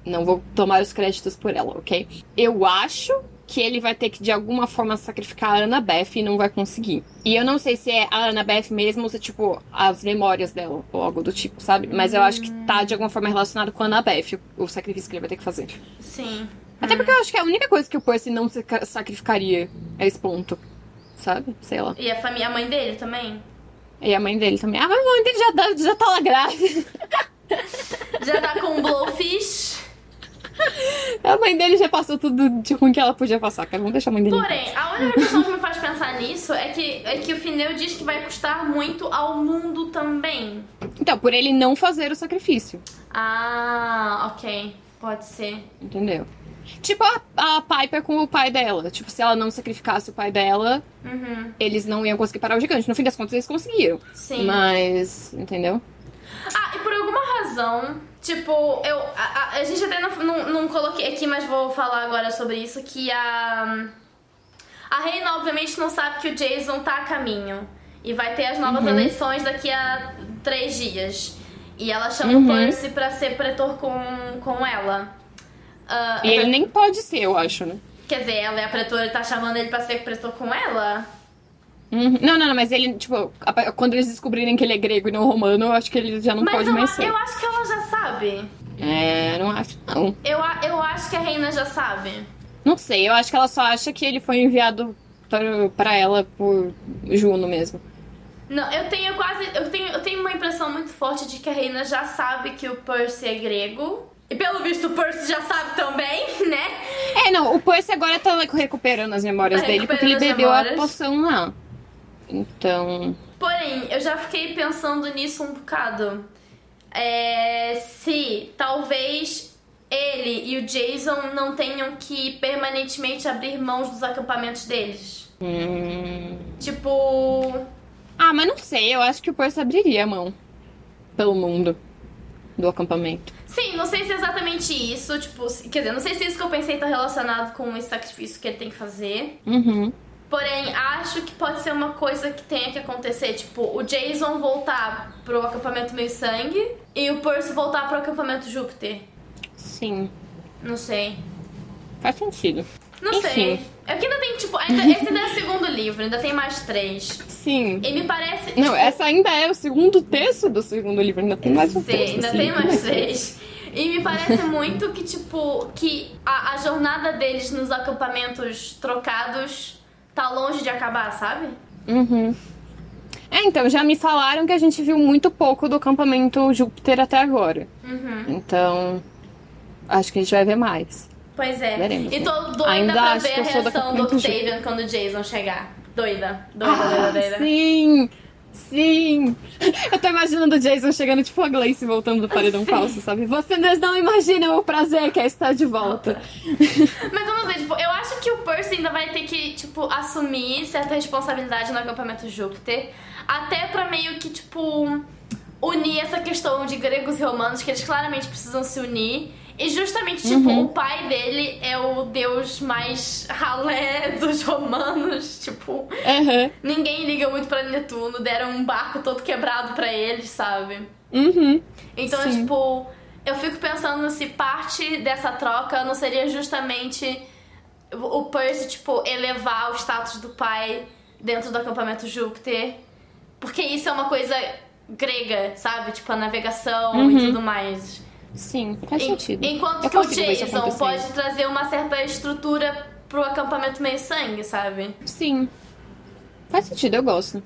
Speaker 1: não vou tomar os créditos por ela, ok? Eu acho que ele vai ter que de alguma forma sacrificar a Annabeth e não vai conseguir. E eu não sei se é a Annabeth mesmo ou se, tipo, as memórias dela ou algo do tipo, sabe? Mas eu acho que tá de alguma forma relacionado com a Annabeth, o, o sacrifício que ele vai ter que fazer.
Speaker 2: Sim.
Speaker 1: Até porque eu acho que a única coisa que o Percy não se ca- sacrificaria é esse ponto. Sabe? Sei lá.
Speaker 2: E a, família, a mãe dele também?
Speaker 1: E a mãe dele também. Ah, mas a mãe dele já, dá- já tá lá grávida.
Speaker 2: Já tá com um blowfish.
Speaker 1: A mãe dele já passou tudo de ruim que ela podia passar, cara. Vamos deixar a mãe dele.
Speaker 2: Porém, a única questão que me faz pensar nisso é que, é que o Fineu diz que vai custar muito ao mundo também.
Speaker 1: Então, por ele não fazer o sacrifício.
Speaker 2: Ah, ok. Pode ser.
Speaker 1: Entendeu? Tipo a, a Piper com o pai dela. Tipo, se ela não sacrificasse o pai dela,
Speaker 2: Uhum.
Speaker 1: eles não iam conseguir parar o gigante. No fim das contas, eles conseguiram.
Speaker 2: Sim.
Speaker 1: Mas, entendeu?
Speaker 2: Ah, e por alguma razão, tipo, eu. A, a- a gente até não, não, não coloquei aqui, mas vou falar agora sobre isso, que a. A Reina, obviamente, não sabe que o Jason tá a caminho. E vai ter as novas
Speaker 1: Uhum.
Speaker 2: eleições daqui a três dias. E ela chama
Speaker 1: Uhum.
Speaker 2: o Percy pra ser pretor com, com ela. Ah,
Speaker 1: E ele nem pode ser, eu acho, né?
Speaker 2: Quer dizer, ela é a pretora tá chamando ele pra ser pretor com ela?
Speaker 1: Uhum. Não, não, não, mas ele, tipo, quando eles descobrirem que ele é grego e não romano, eu acho que ele já não
Speaker 2: Mas
Speaker 1: pode
Speaker 2: eu,
Speaker 1: mais ser.
Speaker 2: eu acho que ela já sabe.
Speaker 1: É, não acho, não.
Speaker 2: Eu, eu acho que a Reina já sabe.
Speaker 1: Não sei, eu acho que ela só acha que ele foi enviado para, para ela por Juno mesmo.
Speaker 2: Não, eu tenho quase. Eu tenho, eu tenho uma impressão muito forte de que a Reina já sabe que o Percy é grego. E pelo visto o Percy já sabe também, né?
Speaker 1: É, não, o Percy agora tá recuperando as memórias
Speaker 2: Tá
Speaker 1: dele porque ele bebeu a
Speaker 2: memórias.
Speaker 1: poção lá. Então.
Speaker 2: Porém, eu já fiquei pensando nisso um bocado. É, se talvez ele e o Jason não tenham que permanentemente abrir mãos dos acampamentos deles.
Speaker 1: Hum.
Speaker 2: Tipo.
Speaker 1: Ah, mas não sei, eu acho que o Percy abriria a mão pelo mundo do acampamento.
Speaker 2: Sim, não sei se é exatamente isso, tipo, quer dizer, não sei se isso que eu pensei tá relacionado com esse sacrifício que ele tem que fazer.
Speaker 1: Uhum.
Speaker 2: Porém, acho que pode ser uma coisa que tenha que acontecer, tipo, o Jason voltar pro acampamento meio sangue e o Percy voltar pro acampamento Júpiter.
Speaker 1: Sim,
Speaker 2: Não sei.
Speaker 1: faz sentido.
Speaker 2: Não
Speaker 1: Enfim.
Speaker 2: sei. É que ainda tem, tipo, ainda, esse ainda é o segundo livro, ainda tem mais três.
Speaker 1: Sim.
Speaker 2: E me parece.
Speaker 1: Não,
Speaker 2: tipo,
Speaker 1: essa ainda é o segundo texto do segundo livro, ainda tem mais um
Speaker 2: Sim,
Speaker 1: texto.
Speaker 2: ainda
Speaker 1: assim.
Speaker 2: tem mais três. E me parece muito que, tipo, que a, a jornada deles nos acampamentos trocados tá longe de acabar, sabe?
Speaker 1: Uhum. É, então, já me falaram que a gente viu muito pouco do acampamento Júpiter até agora.
Speaker 2: Uhum.
Speaker 1: Então, acho que a gente vai ver mais.
Speaker 2: Pois é.
Speaker 1: Veremos,
Speaker 2: e
Speaker 1: né?
Speaker 2: tô doida
Speaker 1: Ainda
Speaker 2: pra ver a reação do Octavian quando o Jason chegar. Doida. Doida,
Speaker 1: Ah,
Speaker 2: doida, doida.
Speaker 1: sim! Sim! Eu tô imaginando o Jason chegando tipo a Gleice voltando do paredão
Speaker 2: Sim.
Speaker 1: falso, sabe? Vocês não imaginam o prazer que é estar de volta.
Speaker 2: Mas eu não sei, tipo, eu acho que o Percy ainda vai ter que, tipo, assumir certa responsabilidade no acampamento Júpiter. Até pra meio que, tipo, unir essa questão de gregos e romanos, que eles claramente precisam se unir. E justamente, tipo,
Speaker 1: Uhum.
Speaker 2: o pai dele é o deus mais ralé dos romanos. Tipo,
Speaker 1: Aham.
Speaker 2: ninguém liga muito pra Netuno, deram um barco todo quebrado pra eles, sabe?
Speaker 1: Uhum.
Speaker 2: Então, tipo, eu fico pensando se parte dessa troca não seria justamente o o Percy, tipo, elevar o status do pai dentro do acampamento Júpiter. Porque isso é uma coisa grega, sabe? Tipo, a navegação e tudo mais.
Speaker 1: Sim, faz
Speaker 2: En-
Speaker 1: sentido.
Speaker 2: Enquanto
Speaker 1: Eu
Speaker 2: que o Jason pode trazer uma certa estrutura pro acampamento meio sangue, sabe?
Speaker 1: Sim. Faz sentido, eu gosto.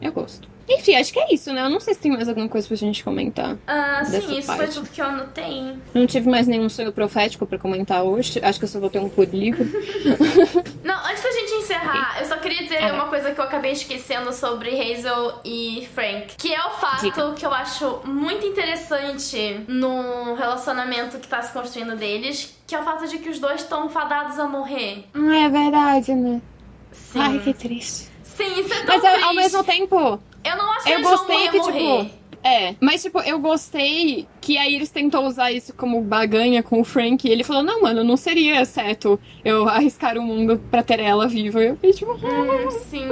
Speaker 1: Eu gosto. Enfim, acho que é isso, né? Eu não sei se tem mais alguma coisa pra gente comentar.
Speaker 2: Ah, sim, isso foi
Speaker 1: parte.
Speaker 2: tudo que eu anotei.
Speaker 1: Não tive mais nenhum sonho profético pra comentar hoje. Acho que eu só vou ter um por livro.
Speaker 2: Não, antes da gente encerrar, eu só queria dizer
Speaker 1: Ah.
Speaker 2: uma coisa que eu acabei esquecendo sobre Hazel e Frank. Que é o fato
Speaker 1: Diga.
Speaker 2: que eu acho muito interessante no relacionamento que tá se construindo deles, que é o fato de que os dois estão fadados a morrer.
Speaker 1: Ah, é verdade, né?
Speaker 2: Sim.
Speaker 1: Ai, que triste.
Speaker 2: Sim, isso é tão
Speaker 1: Mas
Speaker 2: triste.
Speaker 1: ao mesmo tempo,
Speaker 2: Eu não acho que
Speaker 1: eu
Speaker 2: eles
Speaker 1: gostei que,
Speaker 2: morrer.
Speaker 1: tipo. É, mas tipo, eu gostei que aí eles tentou usar isso como baganha com o Frank e ele falou, não, mano, não seria certo eu arriscar o mundo pra ter ela viva. Eu fiquei tipo,
Speaker 2: Hum, sim,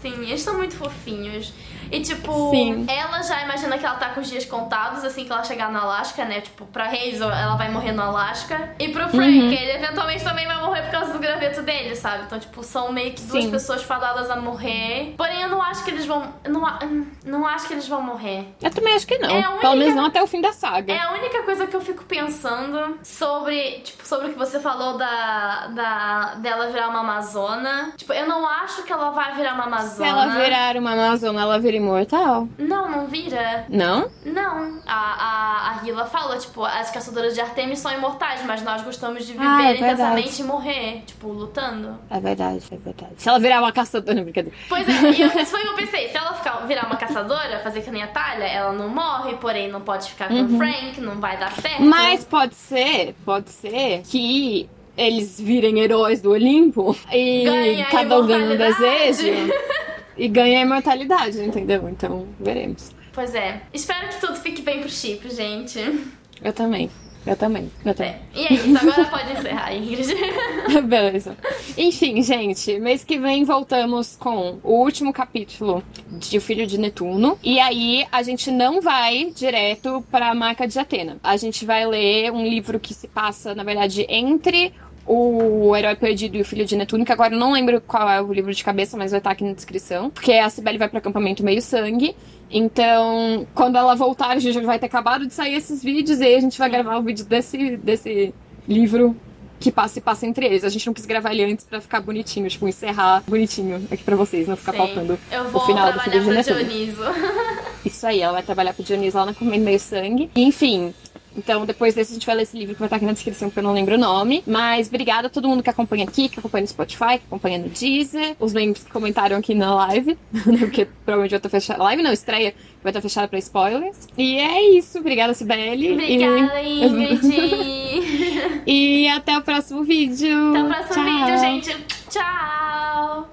Speaker 2: sim, eles são muito fofinhos. E tipo,
Speaker 1: Sim.
Speaker 2: ela já imagina que ela tá com os dias contados assim que ela chegar no Alasca, né? Tipo, pra Hazel, ela vai morrer no Alasca. E pro Frank,
Speaker 1: Uhum.
Speaker 2: ele eventualmente também vai morrer por causa do graveto dele, sabe? Então, tipo, são meio que duas
Speaker 1: Sim.
Speaker 2: pessoas fadadas a morrer. Porém, eu não acho que eles vão. Não, não acho que eles vão morrer.
Speaker 1: eu também acho que não.
Speaker 2: É única-
Speaker 1: Pelo menos não até o fim da saga.
Speaker 2: É a única coisa que eu fico pensando sobre, tipo, sobre o que você falou da, da dela virar uma amazona. Tipo, eu não acho que ela vai virar uma
Speaker 1: Se
Speaker 2: amazona.
Speaker 1: ela virar uma Amazona, ela vira imortal.
Speaker 2: Não, não vira.
Speaker 1: Não?
Speaker 2: Não. A, a, a Hila fala, tipo, as caçadoras de Artemis são imortais, mas nós gostamos de viver
Speaker 1: Ah, é
Speaker 2: intensamente e morrer, tipo, lutando.
Speaker 1: É verdade, é verdade. Se ela virar uma caçadora, brincadeira.
Speaker 2: Pois é, e eu, isso foi o que eu pensei. Se ela ficar, virar uma caçadora, fazer que nem a Talha, ela não morre, porém não pode ficar com o Frank, não vai dar certo.
Speaker 1: Uhum. Mas pode ser, pode ser que eles virem heróis do Olimpo e
Speaker 2: Ganha
Speaker 1: cada um ganha um desejo e ganha a imortalidade, entendeu? Então, veremos.
Speaker 2: Pois é. Espero que tudo fique bem pro chip, gente.
Speaker 1: Eu também. Eu também. Eu também.
Speaker 2: É. E é isso, agora pode encerrar, Ingrid.
Speaker 1: Beleza. Enfim, gente, mês que vem voltamos com o último capítulo de O Filho de Netuno. E aí a gente não vai direto pra Marca de Atena. A gente vai ler um livro que se passa, na verdade, entre o Herói Perdido e o Filho de Netuno, que agora eu não lembro qual é o livro de cabeça, mas vai estar aqui na descrição. Porque a Cibele vai pro acampamento meio sangue. Então, quando ela voltar, a gente já vai ter acabado de sair esses vídeos e aí a gente vai gravar o vídeo desse, desse livro que passa e passa entre eles. A gente não quis gravar ele antes pra ficar bonitinho, tipo, encerrar bonitinho aqui pra vocês, não ficar
Speaker 2: Sim.
Speaker 1: faltando
Speaker 2: Eu
Speaker 1: o
Speaker 2: vou
Speaker 1: final do Filho
Speaker 2: trabalhar
Speaker 1: de
Speaker 2: pro
Speaker 1: Netuno.
Speaker 2: Dioniso.
Speaker 1: Isso aí, ela vai trabalhar pro Dionísio lá na Comendo Meio Sangue. Enfim, Então, depois desse, a gente vai ler esse livro que vai estar aqui na descrição, porque eu não lembro o nome. Mas obrigada a todo mundo que acompanha aqui, que acompanha no Spotify, que acompanha no Deezer, os membros que comentaram aqui na live, né, porque provavelmente vai estar fechada. Live não, estreia vai estar fechada pra spoilers. E é isso. Obrigada, Sibeli.
Speaker 2: Obrigada,
Speaker 1: e...
Speaker 2: Ingrid.
Speaker 1: e até o próximo vídeo.
Speaker 2: Até o próximo
Speaker 1: Tchau.
Speaker 2: vídeo, gente. Tchau.